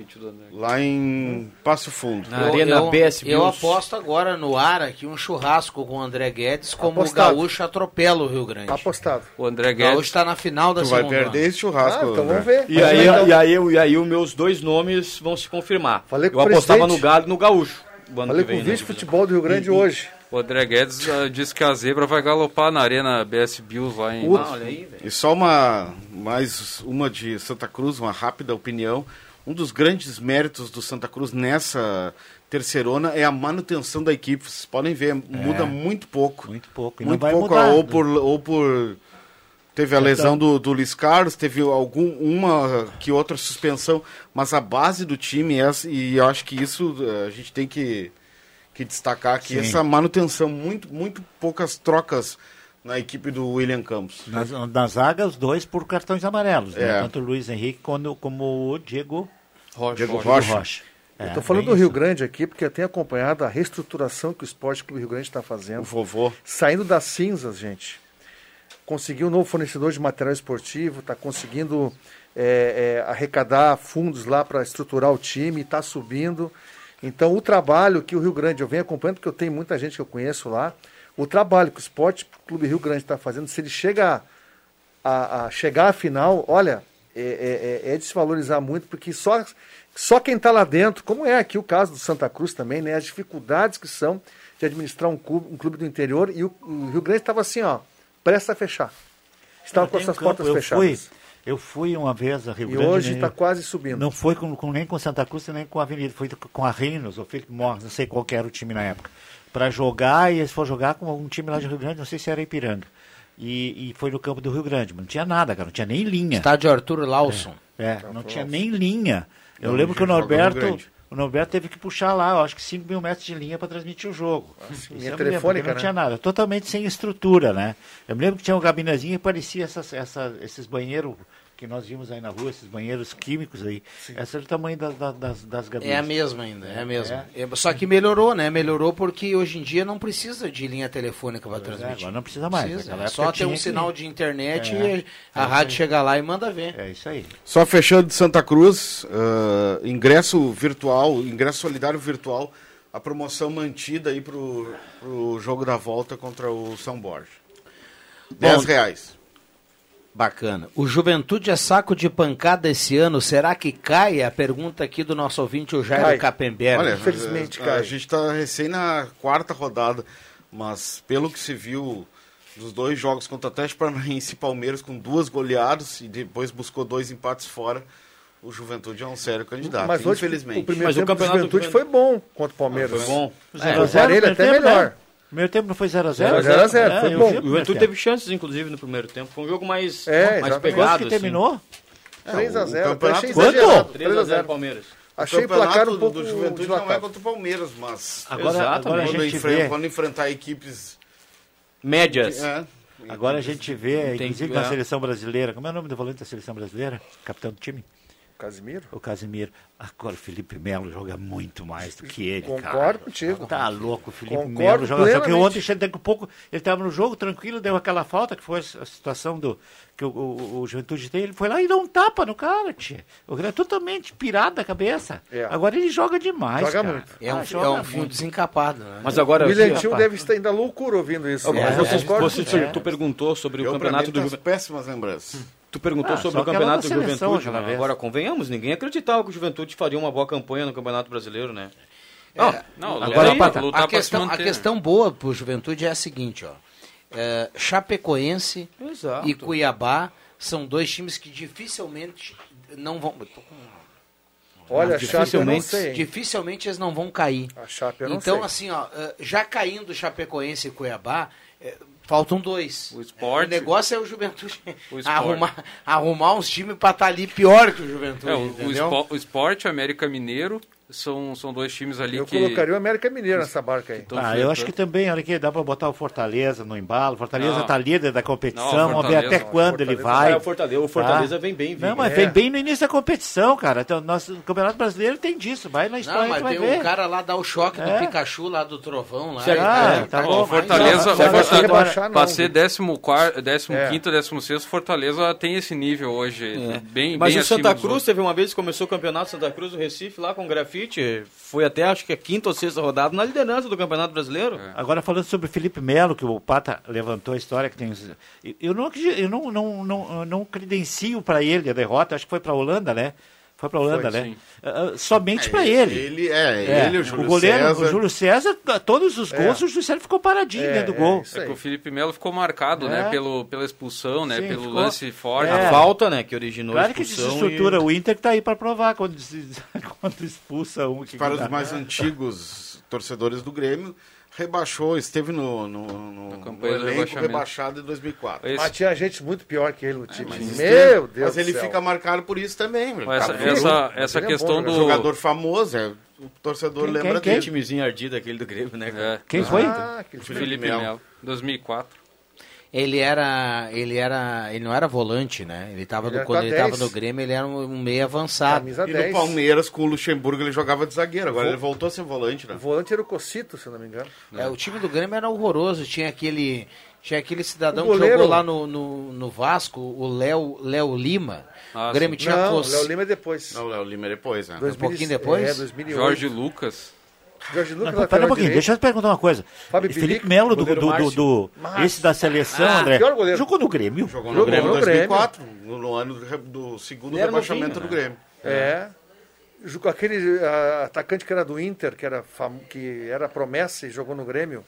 lá em Passo Fundo. Na Arena eu, BS eu Bills. aposto agora no ar aqui um churrasco com o André Guedes, como Apostado. o Gaúcho atropela o Rio Grande. Tá apostado. O André O Gaúcho Guedes. está na final da Tu vai segunda. perder esse churrasco. Ah, então vamos ver. E Mas aí, então- e, aí, e aí os meus dois nomes vão se confirmar. Falei com eu apostava presidente. no Galo e no Gaúcho. Falei com vem, o né? vice-futebol do Rio Grande hoje. O André Guedes ah, disse que a zebra vai galopar na Arena BS Bills lá em. Ah, olha aí. E só uma, mais uma de Santa Cruz, uma rápida opinião. Um dos grandes méritos do Santa Cruz nessa terceirona é a manutenção da equipe. Vocês podem ver, muda muito pouco. Muito pouco. E Muito não vai pouco, mudar. ou por, ou por teve a lesão do, do Luiz Carlos, teve algum, uma que outra suspensão, mas a base do time é essa, e eu acho que isso eh, a gente tem que, que destacar aqui, Sim. essa manutenção, muito, muito poucas trocas na equipe do William Campos. Na, na zaga, os dois por cartões amarelos. né? É. Tanto o Luiz Henrique quando, como o Diego, Rocha. Diego Diego Rocha. Rocha. É, Eu tô falando bem do Rio. Grande aqui porque eu tenho acompanhado a reestruturação que o Esporte Clube Rio Grande está O fazendo. vovô. Saindo das cinzas, gente. Conseguiu um novo fornecedor de material esportivo, está conseguindo é, é, arrecadar fundos lá para estruturar o time, está subindo. Então, o trabalho que o Rio Grande, eu venho acompanhando, porque eu tenho muita gente que eu conheço lá, o trabalho que o Esporte Clube Rio Grande está fazendo, se ele chega a, a chegar à final, olha, é, é, é de se valorizar muito, porque só, só quem está lá dentro, como é aqui o caso do Santa Cruz também, né, as dificuldades que são de administrar um clube, um clube do interior, e o, o Rio Grande estava assim, ó, presta a fechar. Estava com essas um campo, portas fechadas. Fui, eu fui uma vez a Rio E Grande. hoje né, está quase subindo. Não foi com, com- nem com Santa Cruz nem com a Avenida, foi com a Rinos, ou Felipe Morris, não sei qual que era o time na época. Para jogar, e eles foram jogar com um time lá de Rio Grande, não sei se era Ipiranga. E, e foi no campo do Rio Grande, mas não tinha nada, cara, não tinha nem linha. Estádio Arthur Lawson. É, não tinha nem linha. Eu lembro que o Norberto. O Norberto teve que puxar lá, eu acho que 5 mil metros de linha para transmitir o jogo. Linha eu me lembro, telefônica, não né? tinha nada. Totalmente sem estrutura, né? Eu me lembro que tinha um gabinezinho e parecia essas, essa, esses banheiros que nós vimos aí na rua, esses banheiros químicos aí. Esse era o tamanho da- da- das, das gabines. É a mesma ainda, é a mesma. É, Só que melhorou, né? Melhorou porque hoje em dia não precisa de linha telefônica para transmitir. agora não precisa mais. Precisa. É só ter um que- sinal de internet É. e a rádio chega lá e manda ver. É isso aí. Só fechando de Santa Cruz, ah, ingresso virtual, ingresso solidário virtual, a promoção mantida aí pro, pro jogo da volta contra o São Borja. 10 reais. Bacana. O Juventude é saco de pancada esse ano. Será que cai? A pergunta aqui do nosso ouvinte, o Jairo Cai. Capemberg. Olha, Infelizmente, a, cara. a gente está recém na quarta rodada, mas pelo que se viu dos dois jogos contra Atlético Paranaense e Palmeiras, com duas goleadas e depois buscou dois empates fora, o Juventude é um sério candidato, Mas hoje, infelizmente. o primeiro Mas o tempo do campeonato Juventude do foi bom contra o Palmeiras. Foi bom. A o Varela primeiro até tempo, melhor. né? Primeiro tempo não foi 0x0? Zero a zero, a zero, foi bom. O Juventude teve chances, inclusive, no primeiro tempo. Foi um jogo mais, É, mais pegado. Quanto que terminou? É, 3 a o 0 campeonato- achei Quanto? exagerado. 3 a 0 Palmeiras. Achei o campeonato placar um do- pouco do Juventude não é contra o Palmeiras, mas Agora, Exatamente. agora a quando, gente vê... quando enfrentar equipes... Médias. É, Agora a gente vê, inclusive na é. seleção brasileira, como é o nome do volante da seleção brasileira? Capitão do time? Casimiro? O Casimiro. Agora o Felipe Melo joga muito mais do que ele, Concordo cara. contigo. Tá louco, o Felipe Concordo Melo joga. Só que ontem, chegou- daqui a pouco, ele estava no jogo tranquilo, deu aquela falta, que foi a situação do que o, o, o Juventude tem. Ele foi lá e deu um tapa no cara, tia. O cara é totalmente pirado da cabeça. É. Agora ele joga demais. Joga cara. muito. É um, Ah, é joga um fio muito. desencapado, né? Mas agora, O William deve estar ainda loucura ouvindo isso. É, você, concordo você- contigo. tu perguntou sobre o eu, pra campeonato mim, do tem Juventude. péssimas lembranças. Tu perguntou Ah, sobre o campeonato do Juventude. vez. Agora, convenhamos, ninguém acreditava que o Juventude faria uma boa campanha no Campeonato Brasileiro, né? É, Não, Agora, lutar aí, Pata, a, questão, a manter, né? questão boa pro Juventude é a seguinte, ó. É, Chapecoense Exato. e Cuiabá são dois times que dificilmente não vão. eu tô com- Olha, a Chape eu não Dificilmente- sei. Dificilmente eles não vão cair. A Chape eu não então, sei. assim, ó, eh, já caindo Chapecoense e Cuiabá, eh, faltam dois. O Sport- O negócio é o Juventude *laughs* O arrumar, arrumar uns times pra estar ali pior que o Juventude, É, o, o, entendeu? Spo- o Sport e o América Mineiro são, são dois times ali Eu que... colocaria o América Mineiro nessa barca aí. Ah, eu acho que também, olha aqui, dá pra botar o Fortaleza no embalo. Fortaleza Não. está líder da competição, Não, vamos ver até quando ele vai. É, o Fortaleza, o Fortaleza vem bem, Não, mas É. vem bem no início da competição, cara. Então, nosso Campeonato Brasileiro tem disso. Vai na história Não, mas tem ver. um cara lá dar o choque É. do Pikachu lá do trovão lá. Ah, tá Ó, bom. o Fortaleza, Não, o vai Fortaleza não, para ser viu? 14, 15, É. 16, Fortaleza tem esse nível hoje. É. Bem, Mas bem o Santa Cruz teve uma vez que começou o campeonato Santa Cruz do Recife lá com grafite. Foi até acho que a quinta ou sexta rodada na liderança do Campeonato Brasileiro. Agora falando sobre o Felipe Melo, que o Pata levantou a história que tem. Eu não, eu não, não, não, não credencio para ele a derrota, acho que foi para a Holanda, né? Foi para a Holanda, Foi, né? Ah, ah, somente para ele. Ele, é, É, ele, o Júlio goleiro, César. o Júlio César, todos os gols, o Júlio César ficou paradinho É, dentro do é, gol. É que o Felipe Melo ficou marcado, É. né? Pelo, pela expulsão, né? Sim, pelo ficou. lance forte. É. A falta, né, que originou Claro a que expulsão. desestrutura e- o Inter que tá aí para provar quando, se- *laughs* quando expulsa um. Que para os dá. mais antigos torcedores do Grêmio, rebaixou, esteve no, no, no, Na no campanha do elenco rebaixado em 2004. Esse- Mas tinha gente muito pior que ele no time. Mas isso Meu tem- Deus Mas ele céu. fica marcado por isso também. meu. Essa, Cara, essa, Mas essa ele é questão bom, né? do. jogador famoso, é, o torcedor Quem- lembra quem- Que dele. timezinho ardido aquele do Grêmio, né? É, Quem foi? Ah, Felipe Melo. Melo, 2004. Ele era, ele era, ele não era volante, né? Ele tava Ele no- quando ele tava 10. no Grêmio, ele era um, um meio avançado. Camisa E no 10. Palmeiras, com o Luxemburgo, ele jogava de zagueiro. Agora Vo- ele voltou a ser volante, né? O volante era o Cocito, se não me engano. É, o time do Grêmio era horroroso. Tinha aquele, tinha aquele cidadão que jogou lá no, no, no Vasco, o Léo, Léo Lima. Ah, o Grêmio sim. tinha não, Cos- Léo Lima é depois. Não, o Léo Lima é depois, né? 2000 pouquinho depois? É, 2008. Jorge Lucas. Jorge Lucas, Não, pera um pouquinho, direito. deixa eu te perguntar uma coisa. Fábio Felipe Melo, do, do, do, do- esse da seleção, Ah, André, pior goleiro. jogou no Grêmio. Jogou Jogou no Grêmio em no Grêmio. 2004, no, no ano do, do segundo rebaixamento do né? Grêmio. É. Ju- Com aquele ah, atacante que era do Inter, que era, fam... que era promessa e jogou no Grêmio.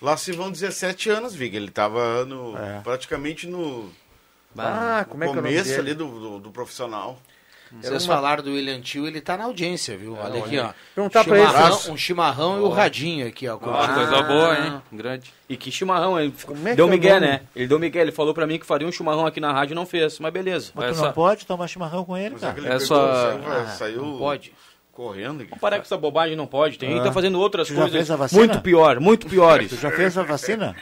Lá se vão 17 anos, Vig. Ele tava no, É. praticamente no Ah, como é que é o nome começo dele? ali do, do, do profissional. Vocês falaram do William Tio, ele tá na audiência, viu? Olha aqui, ó. Perguntar pra ele. Um chimarrão e o radinho aqui, ó. Ah, coisa boa, hein? Grande. E que chimarrão, ele Como é que deu é o Miguel, né? Ele deu Miguel, ele falou pra mim que faria um chimarrão aqui na rádio e não fez, mas beleza. Mas tu Essa- não pode tomar chimarrão com ele, Mas cara. pegou, saiu, Ah, saiu não pode. Correndo. Vamos parar com essa bobagem, não pode. Tem gente que tá fazendo outras Tu já coisas fez a vacina? muito pior, muito piores. Tu já fez a vacina?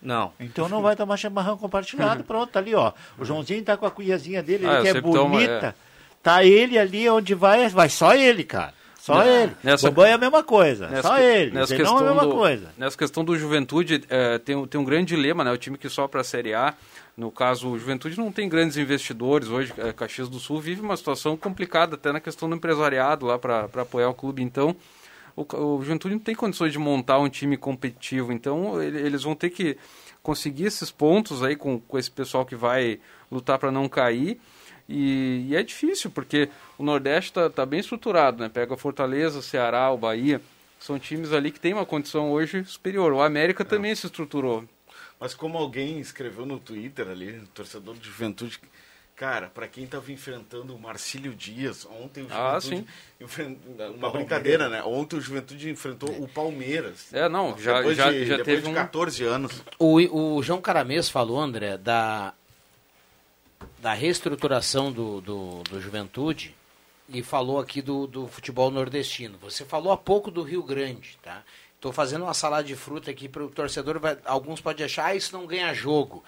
Não. Então não vai tomar chimarrão compartilhado. Pronto, tá ali, ó. O Joãozinho tá com a cuiazinha dele, Ah, que é tomo, bonita. é. Tá ele ali onde vai, vai só ele, cara. Só ele. Nessa- Bobão é a mesma coisa. Nessa só ele. Nessa questão, é a mesma do, coisa. nessa questão do Juventude, eh, tem, um- tem um grande dilema, né? O time que só para a Série A, no caso, o Juventude não tem grandes investidores hoje. eh, Caxias do Sul vive uma situação complicada, até na questão do empresariado lá para apoiar o clube. Então, o, o Juventude não tem condições de montar um time competitivo. Então, ele- eles vão ter que conseguir esses pontos aí com, com esse pessoal que vai lutar para não cair. E, e é difícil, porque o Nordeste está tá bem estruturado, né? Pega Fortaleza, Ceará, o Bahia. São times ali que têm uma condição hoje superior. O América também se estruturou. Mas como alguém escreveu no Twitter ali, torcedor de Juventude, cara, pra quem tava enfrentando o Marcílio Dias, ontem o Ah, Juventude enfren- uma brincadeira, né? Ontem o Juventude enfrentou o Palmeiras. É, não, já, depois já, de, já depois teve de um... 14 anos. O, o João Caramês falou, André, da, da reestruturação do, do, do Juventude e falou aqui do, do futebol nordestino. Você falou há pouco do Rio Grande, tá? Estou fazendo uma salada de fruta aqui para o torcedor. vai- alguns podem achar, ah, isso não ganha jogo.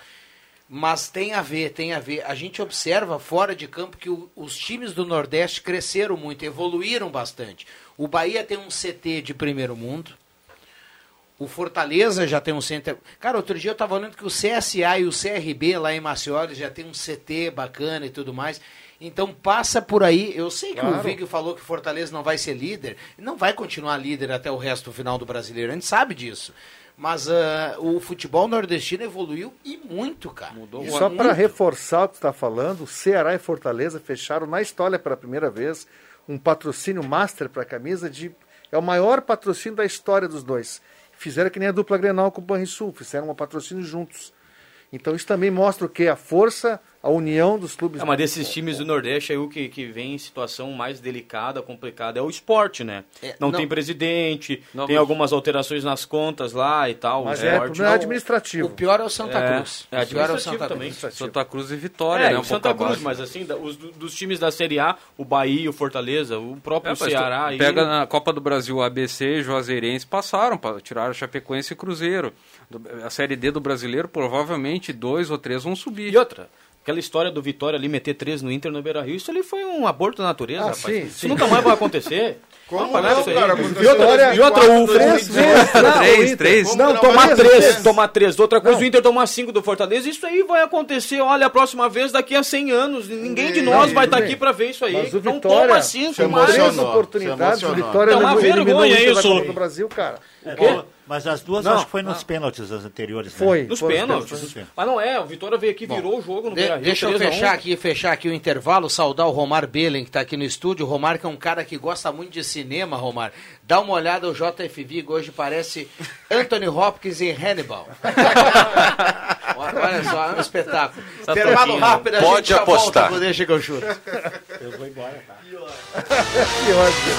Mas tem a ver, tem a ver. A gente observa fora de campo que o- os times do Nordeste cresceram muito, evoluíram bastante. O Bahia tem um CT de primeiro mundo. O Fortaleza já tem um centro. Cara, outro dia eu tava olhando que o CSA e o CRB lá em Maceió já tem um CT bacana e tudo mais. Então passa por aí. Eu sei que o Claro. Vig falou que o Fortaleza não vai ser líder. Não vai continuar líder até o resto do final do brasileiro. A gente sabe disso. Mas ah, o futebol nordestino evoluiu e muito, cara. Mudou E só para reforçar o que está falando, o Ceará e Fortaleza fecharam na história pela primeira vez um patrocínio master para a camisa de. É o maior patrocínio da história dos dois. Fizeram que nem a dupla Grenal com o Banrisul, fizeram um patrocínio juntos. Então isso também mostra o que? A força, a união dos clubes. É, mas desses times do Nordeste aí, o que, que vem em situação mais delicada, complicada, é o esporte, né? É, não, não- tem presidente, Não, tem mas- algumas alterações nas contas lá e tal. Mas o é, esporte é administrativo. O pior é o Santa É, Cruz. é o pior é o administrativo Santa também. Cruz. Santa Cruz e Vitória, É, né? o Um Santa pouco Cruz, abaixo. mas assim, da- os, do- dos times da Série A, o Bahia, o Fortaleza, o próprio É, Ceará. aí- Pega na Copa do Brasil, ABC e Juazeirense passaram, pa- tiraram Chapecoense e Cruzeiro. Do- A Série D do brasileiro, provavelmente dois ou três vão subir. E outra, aquela história do Vitória ali meter três no Inter no Beira Rio, isso ali foi um aborto da natureza, Ah, rapaz. sim, isso sim. nunca mais vai acontecer. *laughs* Parar não, isso aí. cara? E outra, Vitória e outra o três. *laughs* Não, Três, o três. Não, Não, tomar três tomar três. Outra coisa, Não. o Inter tomar cinco do Fortaleza, isso aí vai acontecer, olha, a próxima vez daqui a 100 anos. Ninguém de Não, nós tudo vai estar bem. aqui pra ver isso aí. Mas o não Vitória toma cinco mais. Três oportunidades, Se o. Vitória É eliminou vergonha o Inter da isso. Copa do Brasil, cara. Ó, Mas as duas Não. acho que foi nos pênaltis as anteriores. né? Foi. Nos pênaltis. pênaltis. pênaltis. Mas não é, o Vitória veio aqui, virou o jogo no De- Rio. deixa eu 3 a 1. fechar aqui, fechar aqui o intervalo, saudar o Romar Belen, que está aqui no estúdio. O Romar, que é um cara que gosta muito de cinema, Romar. Dá uma olhada, o JFV hoje parece Anthony Hopkins em Hannibal. *laughs* Olha só, é um espetáculo. Intervalo rápido, a Pode gente já apostar. volta Deixa que eu chuto. Eu vou embora, tá? *laughs* Que ódio.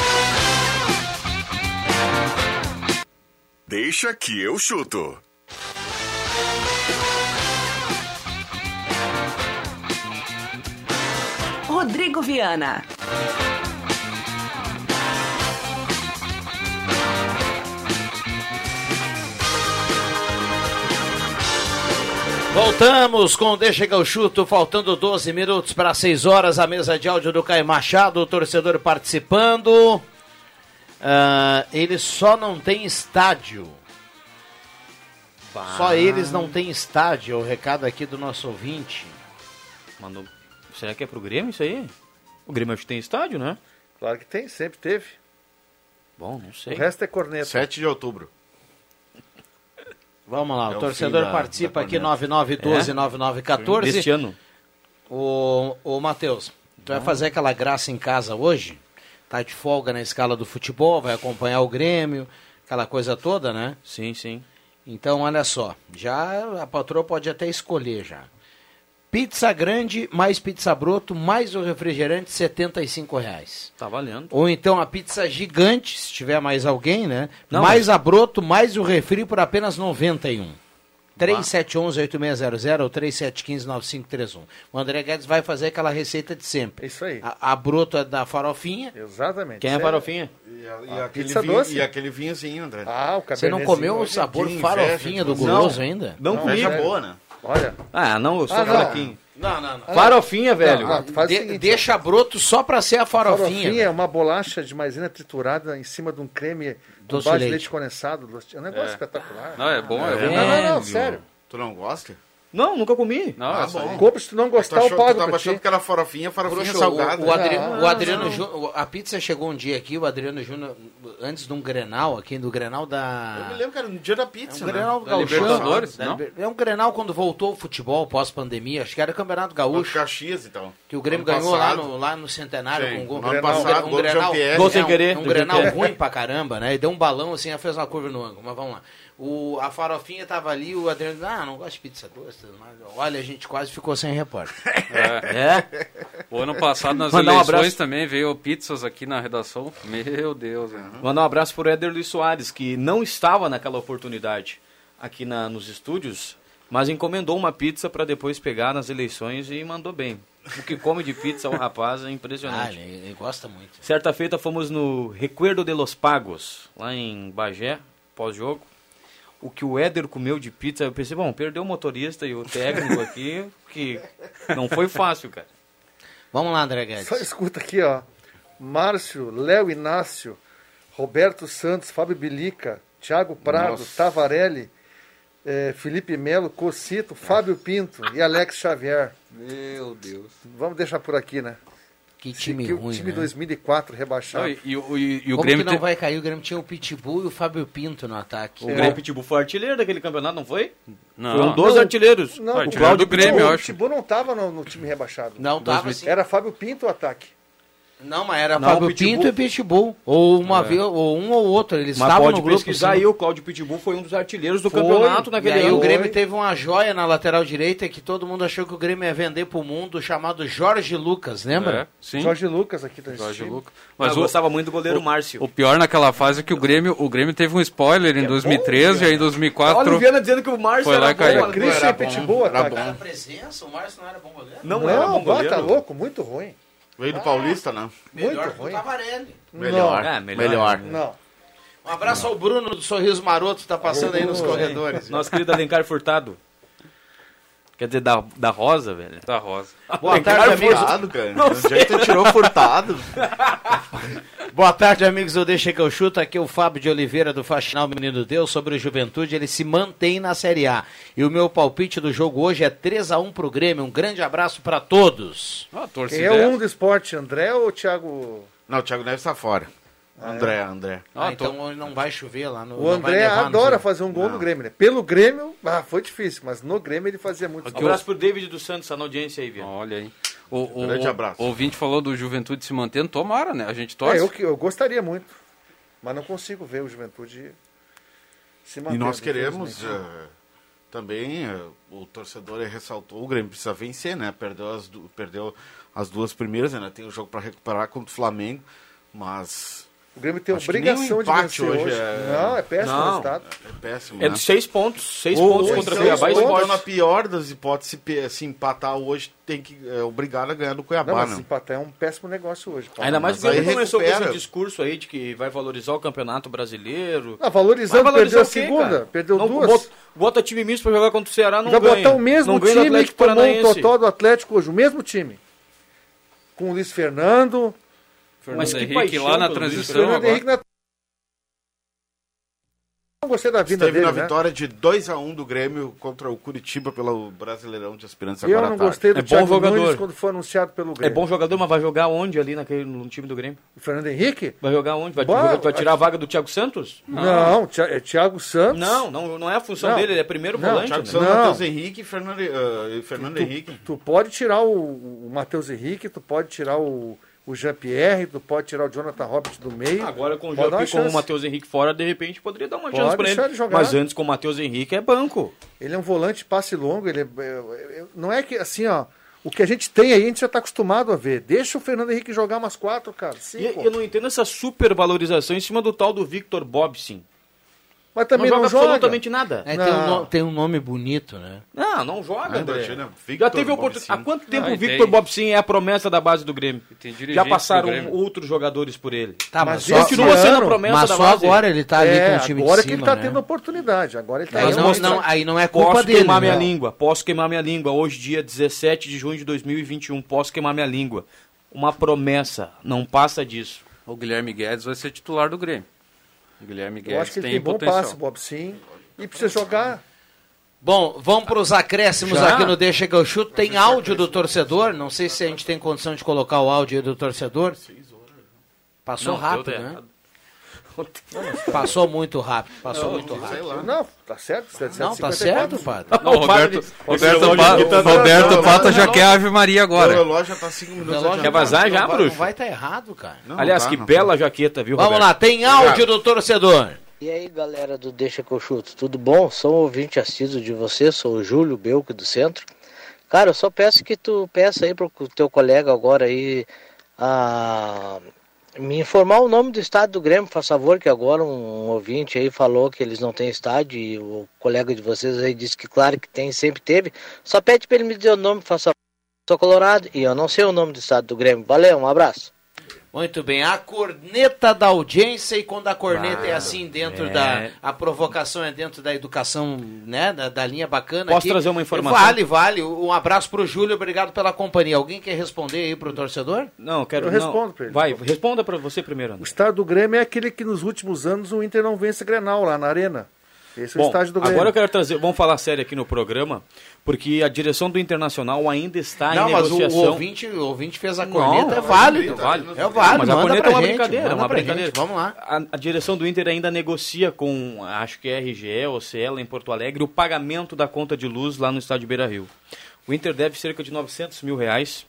Deixa que eu chuto. Rodrigo Viana. Voltamos com Deixa que eu chuto, faltando 12 minutos para 6 horas, a mesa de áudio do Caio Machado, o torcedor participando. Ah, eles só não têm estádio. Só eles não têm estádio, é o recado aqui do nosso ouvinte. Mandou... Será que é pro Grêmio isso aí? O Grêmio acho que tem estádio, né? Claro que tem, sempre teve. Bom, não O sei. resto é corneta. 7 de outubro. *laughs* Vamos lá, É o o torcedor da- participa da aqui corneta. 9912-9914. Deste ano. Ô, ô Matheus, tu vai fazer aquela graça em casa hoje? Tá de folga na escala do futebol, vai acompanhar o Grêmio, aquela coisa toda, né? Sim, sim. Então, olha só, já a patroa pode até escolher já. Pizza grande, mais pizza broto, mais o refrigerante, 75 reais. Tá valendo. Ou então a pizza gigante, se tiver mais alguém, né? Não, mais a broto, mais o refri por apenas 91. 3711-8600 ou 3715-9531. O André Guedes vai fazer aquela receita de sempre. Isso aí. A, a broto é da farofinha. Exatamente. Quem é Isso farofinha? E, a- e Ah, aquele pizza vinho, doce. e aquele vinhozinho, André. Ah, o Você não comeu o sabor farofinha inveja do guloso ainda? Não Não, comi. Boa, né? Olha. Ah, não, eu sou Ah, não. fraquinho. Não, não, não. Farofinha, velho. Não, faz o De- seguinte, deixa broto só pra ser a farofinha. Farofinha é uma bolacha de maisena triturada em cima de um creme Doce base de leite. leite condensado. doce- É um negócio espetacular. Não, é bom, é, É. bom. Não, não, não, sério. Tu não gosta? Não, nunca comi. Não, Ah, é bom. Compre, se tu não Tu, gostar, eu tu pago tava pra achando ti. que era farofinha, farofinha Bruxo, salgada. o, o Adriano, Não, o Adriano. Júnior, a pizza chegou um dia aqui, o Adriano Júnior, antes de um Grenal aqui, do Grenal da... Eu me lembro, cara, no dia da É pizza, um né? Grenal Da gauchão. Libertadores, Da não? Liber- É um Grenal quando voltou o futebol pós-pandemia, acho que era Campeonato O Gaúcho, Caxias e tal. que o Grêmio Ano ganhou lá no, lá no Centenário Sim, com um gol. no ano um, passado, um gol Grenal, é, um- um Grenal ruim pra caramba, né? E deu um balão assim, fez uma curva no ângulo, mas vamos lá. O, a farofinha tava ali, o Adriano, ah, não gosto de pizza doce, mas olha, a gente quase ficou sem repórter. *laughs* É. O ano passado, nas Mandar um eleições, abraço. também veio pizzas aqui na redação. Meu Deus, né? Mandar um abraço pro Éder Luiz Soares, que não estava naquela oportunidade aqui na, nos estúdios, mas encomendou uma pizza para depois pegar nas eleições e mandou bem. O que come de pizza o rapaz é Ah, impressionante. ele, ele gosta muito. Certa feita fomos no Recuerdo de los Pagos, lá em Bagé, pós-jogo. O que o Éder comeu de pizza, eu pensei, bom, perdeu o motorista e o técnico *laughs* aqui, que não foi fácil, cara. Vamos lá, André Guedes. Só escuta aqui, ó. Márcio, Léo Inácio, Roberto Santos, Fábio Bilica, Thiago Prado, Nossa. Tavarelli, eh, Felipe Melo, Cocito, Fábio Pinto e Alex Xavier. Meu Deus. Vamos deixar por aqui, né? Que time que ruim, o time né? 2004 rebaixado. Não, e, e o- e- e o Como Grêmio que não te- vai cair? O Grêmio tinha o Pitbull e o Fábio Pinto no ataque. O Grêmio Pitbull foi artilheiro daquele campeonato, não foi? Não, Foram 12 Não, artilheiros. Não, o artilheiro Cláudio do Grêmio, Pitbull- eu O acho. Pitbull não estava no, no time rebaixado. Não, tava assim. Era Fábio Pinto o ataque. Não, mas era Fábio Pitbull. Pinto e Pitbull. Ou, uma vez, ou um ou outro. Eles Mas estavam pode no grupo. pesquisar aí, o Cláudio Pitbull foi um dos artilheiros do Foi. campeonato E naquele aí ano. o Grêmio Foi. teve uma joia na lateral direita que todo mundo achou que o Grêmio ia vender pro mundo, chamado Jorge Lucas, lembra? É, sim. Jorge Lucas aqui tá Jorge. Lucas. Mas Mas eu o, gostava muito do goleiro Márcio. o pior naquela fase é que o Grêmio, o Grêmio teve um spoiler em 2013 e aí em 2004 Olha o Viana dizendo que o Márcio Foi lá era e caiu. bom. Era bom, Pitbull era bom. presença, o Márcio não era bom goleiro. Não, Não, era bom bota goleiro. louco, muito ruim. Veio do Paulista, né? Muito Melhor que o ruim. Tavarelli. Melhor. É, melhor. melhor. Não. Um abraço ao Bruno do Sorriso Maroto, tá passando aí nos corredores. Nosso querido Alencar Furtado. Quer dizer, da, da Rosa, velho. da Rosa. *laughs* Boa tarde, amigos. Furtado, cara. Onde é que tu tirou furtado? *laughs* Boa tarde, amigos do Deixa que eu chuto. Aqui é o Fábio de Oliveira do Faxinal Menino Deus sobre o Juventude. Ele se mantém na Série A. E o meu palpite do jogo hoje é 3 a 1 pro Grêmio. Um grande abraço para todos. Ah, Quem é o um do esporte, André ou Thiago? Não, o Thiago Neves tá fora. André, André. Ah, Ah, tô- então não vai chover lá no O não vai André no adora jogo. fazer um gol Não. no Grêmio, né? Pelo Grêmio, ah, foi difícil, mas no Grêmio ele fazia muito. Um abraço pro David dos Santos, tá na audiência aí, Viana. Olha aí. O, o, Grande abraço. O ouvinte falou do Juventude se mantendo. Tomara, né? A gente torce. É, eu, que- eu gostaria muito, mas não consigo ver o Juventude se manter. E nós queremos eh, também, eh, o torcedor ressaltou, o Grêmio precisa vencer, né? Perdeu as, du- perdeu as duas primeiras, ainda tem o jogo para recuperar contra o Flamengo, mas O Grêmio tem Acho que nem obrigação um de empate vencer hoje hoje. é- Não, é péssimo o Não. resultado. é péssimo, É né? de seis pontos. Seis Ou- pontos ou contra então, Cuiabá e então, na pior das hipóteses, se, se empatar hoje, tem que é, obrigado a ganhar do Não, Cuiabá, mas né? se empatar é um péssimo negócio hoje. Paulo. Ainda mais que Mas o Grêmio começou com recupera. esse discurso aí de que vai valorizar o campeonato brasileiro. Ah, valorizando, Vai perdeu a o segunda, cara? perdeu Não, duas. Bota, bota time misto pra jogar contra o Ceará, não Vai ganha. botar o mesmo não time que tomou o Paranaense. totó do Atlético hoje, o mesmo time. Com o Luiz Fernando, Fernando Mas que Henrique paixão lá na transição Fernando agora. Henrique na... Não gostei da vinda Esteve dele, na né? vitória de 2 a 1 do Grêmio contra o Curitiba pelo Brasileirão de Aspirantes Eu agora não à tarde. gostei do É bom jogador. Nunes quando foi anunciado pelo É Grêmio. bom jogador, mas vai jogar onde ali naquele, no time do Grêmio? O Fernando Henrique? Vai jogar onde? Vai, jogar- vai tirar a vaga do Thiago Santos? Não, é Thiago Santos. Não, não, não é a função Não. dele, ele é primeiro Não, volante. Thiago né? Santos, Não. Matheus Henrique e Fernando, e Fernando tu, Henrique. Tu pode tirar o, o Matheus Henrique, tu pode tirar o, o Jean-Pierre, tu pode tirar o Jonathan Robert do meio. Agora com o Pode dar uma Jean com o. Matheus Henrique fora, de repente poderia dar uma Pode chance pra deixar ele. ele jogar. Mas antes com o Matheus Henrique é banco. Ele é um volante passe longo, ele é, é- é- não é que assim, ó, o que a gente tem aí a gente já tá acostumado a ver. Deixa o Fernando Henrique jogar umas quatro, cara. E Cinco. eu não entendo essa supervalorização em cima do tal do Victor Bobsin. Mas também não não, joga joga. absolutamente nada. É, tem, um no- tem um nome bonito, né? Não, não joga, Ah, André. imagina, Já Victor teve oportunidade. Há quanto tempo Ah, o Victor tem- Bob Sim é a promessa da base do Grêmio? tem Já passaram Grêmio. outros jogadores por ele. Tá, Mas mas, Continua sendo a promessa mas da só base. agora ele tá ali é, com o time agora de que ele cima, tá né? tendo oportunidade. Agora ele tá Mas Mas não, não, aí não é culpa Posso dele, queimar né? minha língua, posso queimar minha língua. Hoje, dia 17 de junho de 2021, posso queimar minha língua. Uma promessa, não passa disso. O Guilherme Guedes vai ser titular do Grêmio. Guilherme Eu Guedes acho que ele tem, tem bom potencial. passe, Bob, sim. E precisa jogar. Bom, vamos para os acréscimos Já? aqui no Deixa que eu chuto. Tem áudio do torcedor. Não sei se a gente tem condição de colocar o áudio aí do torcedor. Passou Não, rápido, né? Errado. Passou muito rápido. Passou muito rápido. Não, tá certo. 7, Não, tá certo, padre. Não, o Roberto, Roberto, tá- Roberto não, Pata não, já não. quer Ave Maria O agora. relógio já tá 5 minutos. Quer vazar já, não vai, bruxo? Não vai estar errado, cara. Não, Aliás, não tá, que não bela jaqueta, viu, Vamos Roberto? lá, tem áudio do torcedor. E aí, galera do Deixa que eu chuto, tudo bom? Sou um ouvinte assíduo de você, sou o Júlio Belco do Centro. Cara, eu só peço que tu peça aí pro teu colega agora aí a me informar o nome do estádio do Grêmio, por favor, que agora um ouvinte aí falou que eles não têm estádio e o colega de vocês aí disse que claro que tem, sempre teve. Só pede pra ele me dizer o nome, por favor. Sou colorado e eu não sei o nome do estádio do Grêmio. Valeu, um abraço. Muito bem, a corneta da audiência e quando a corneta é assim dentro é. da a provocação é dentro da educação, né, da, da linha bacana. Posso aqui. trazer uma informação? Vale, vale. Um abraço pro Júlio, obrigado pela companhia. Alguém quer responder aí pro torcedor? Não, quero... Eu não. respondo pra ele. Vai, responda pra você primeiro, O André. estádio do Grêmio é aquele que nos últimos anos o Inter não vence Grenal lá na Arena. Esse é o Bom, estádio do Grêmio. agora eu quero trazer, vamos falar sério aqui no programa, porque a direção do Internacional ainda está não, em mas o, negociação. o ouvinte, o ouvinte fez a corneta, Não, é válido. É válido. É válido, mas a corneta é uma gente, brincadeira, é uma brincadeira. gente, vamos lá. A, a direção do Inter ainda negocia com, acho que é RGE ou CL em Porto Alegre, o pagamento da conta de luz lá no estádio Beira Rio. O Inter deve cerca de 900 mil reais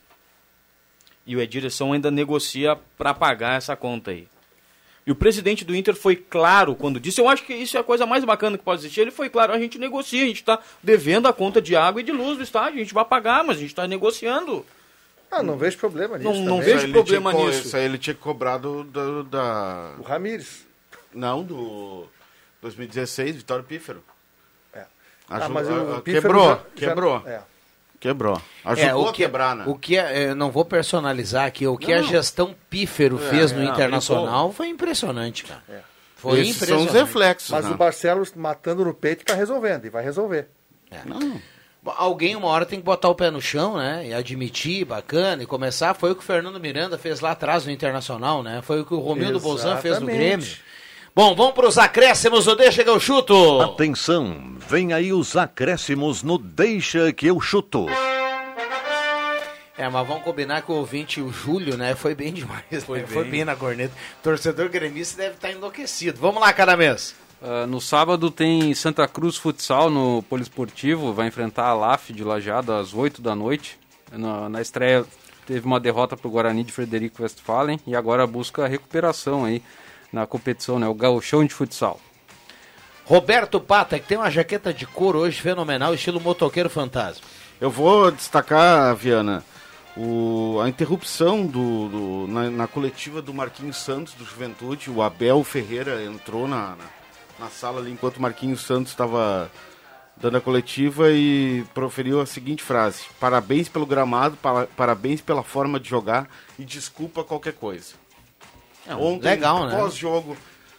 e a direção ainda negocia para pagar essa conta aí. E o presidente do Inter foi claro quando disse, eu acho que isso é a coisa mais bacana que pode existir. Ele foi claro, a gente negocia, a gente está devendo a conta de água e de luz do estádio, a gente vai pagar, mas a gente está negociando. Ah, não vejo problema nisso. Não- não vejo problema tinha nisso. Isso aí ele tinha cobrado do, da... O Ramires. Não, do 2016, Vitório Pífero. É. Aju- Ah, mas o a- Pífero quebrou, já- já- quebrou. é. Quebrou. É, Ajudou o a que, quebrar, né? o que é- eu não vou personalizar aqui, o que Não, a não. gestão pífero É, fez no Internacional foi impressionante, cara. É. Foi Esses impressionante. são os reflexos, Mas né? o Barcelos matando no peito tá resolvendo e vai resolver. Não. Alguém uma hora tem que botar o pé no chão, né? E admitir, bacana, e começar. Foi o que o Fernando Miranda fez lá atrás no Internacional, né? Foi o que o Romildo Bolzan fez no Exatamente. Grêmio. Bom, vamos para os acréscimos do Deixa que eu chuto. Atenção, vem aí os acréscimos no Deixa que eu chuto. É, mas vamos combinar que o ouvinte, o Júlio, né? Foi bem demais. Foi, né? foi bem na corneta. Torcedor gremista deve estar enlouquecido. Vamos lá, cada mês. Ah, no sábado tem Santa Cruz Futsal no Poliesportivo, vai enfrentar a LAF de Lajeado às 8 da noite. Na, na estreia teve uma derrota para o Guarani de Frederico Westphalen e agora busca a recuperação aí na competição, né? O gauchão de futsal. Roberto Pata, que tem uma jaqueta de couro hoje fenomenal, estilo motoqueiro fantasma. Eu vou destacar, Viana, o- a interrupção do, do- na, na coletiva do Marquinhos Santos, do Juventude. O Abel Ferreira entrou na, na, na sala ali enquanto o Marquinhos Santos estava dando a coletiva e proferiu a seguinte frase: Parabéns pelo gramado, para- parabéns pela forma de jogar e desculpa qualquer coisa. Ontem, legal, né? pós-jogo,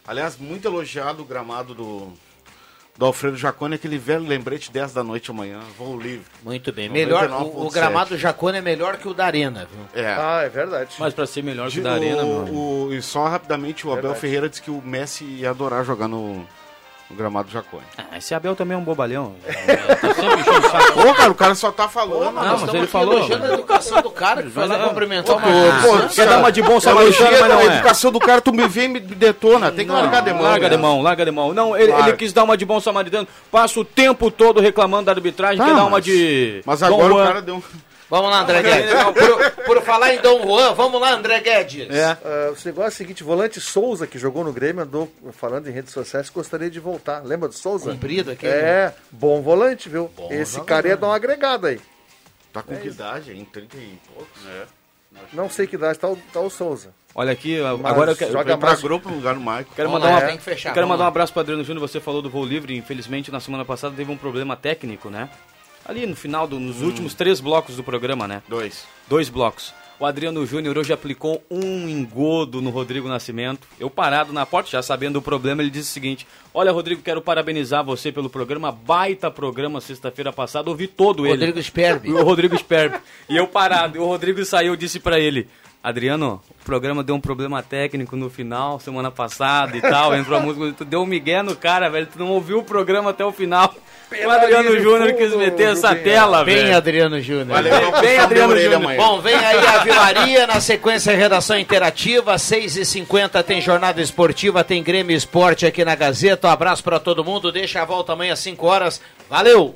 aliás, muito elogiado o gramado do, do Alfredo Jacone, aquele velho lembrete 10 da noite amanhã, voo livre. Muito bem. Melhor, o, o 99.7. gramado do Jacone é melhor que o da Arena, viu? É. Ah, é verdade. Mas para ser melhor que o O- da Arena, meu amigo. o- e só rapidamente, o Abel Verdade. Ferreira disse que o Messi ia adorar jogar no, no gramado do Jacone. Ah, esse Abel também é um bobalhão. tá *laughs* o. Ô, cara, o cara só tá falando. Não, mas ele falou. elogiando a educação do cara, que foi lá Mas é- cumprimentar o Pô, Marquinhos. Quer dar uma de bom samaritano, Elogia mas não a é. educação do cara, tu me vem e me detona. Tem que largar de mão. Larga de mão, larga de mão. Não, ele, quis dar uma de bom samaritano, passa o tempo todo reclamando da arbitragem, Tá, quer dar uma de. Mas agora o cara deu um... Vamos lá, André Guedes. Por, por falar em Dom Juan, vamos lá, André Guedes. É. Ah, o negócio é o seguinte, volante Souza, que jogou no Grêmio, andou falando em redes sociais, gostaria de voltar. Lembra do Souza? Comprido aquele. É, bom volante, viu? Bom Esse jogador. cara ia dar uma agregada aí. Tá com que idade, hein? 30 e poucos. É. Não sei que idade tá o, tá o Souza. Olha aqui, Mas agora eu quero, joga Pra grupo no lugar do Michael. quero mandar, lá, uma, tem que fechar, quero mandar um abraço para Adriano Júnior. Você falou do voo livre. Infelizmente, na semana passada teve um problema técnico, né? Ali no final, do- nos últimos três blocos do programa, né? Dois. Dois blocos. O Adriano Júnior hoje aplicou um engodo no Rodrigo Nascimento. Eu parado na porta, já sabendo do problema, ele disse o seguinte: Olha, Rodrigo, quero parabenizar você pelo programa. Baita programa sexta-feira passada, ouvi todo ele. Rodrigo Sperbi. *laughs* O Rodrigo Sperbi. E eu parado. E o Rodrigo saiu e disse pra ele: Adriano, o programa deu um problema técnico no final, semana passada e tal. Entrou a música, tu deu um migué no cara, velho. Tu não ouviu o programa até o final. o Adriano Júnior quis meter essa tela, Bem, velho. Adriano Júnior. Puxão de Adriano orelha Júnior. Bom, vem aí a Vilaria, na sequência redação interativa, 6h50 tem jornada esportiva, tem Grêmio Esporte aqui na Gazeta. Um abraço pra todo mundo, deixa a volta amanhã às 5 horas. Valeu!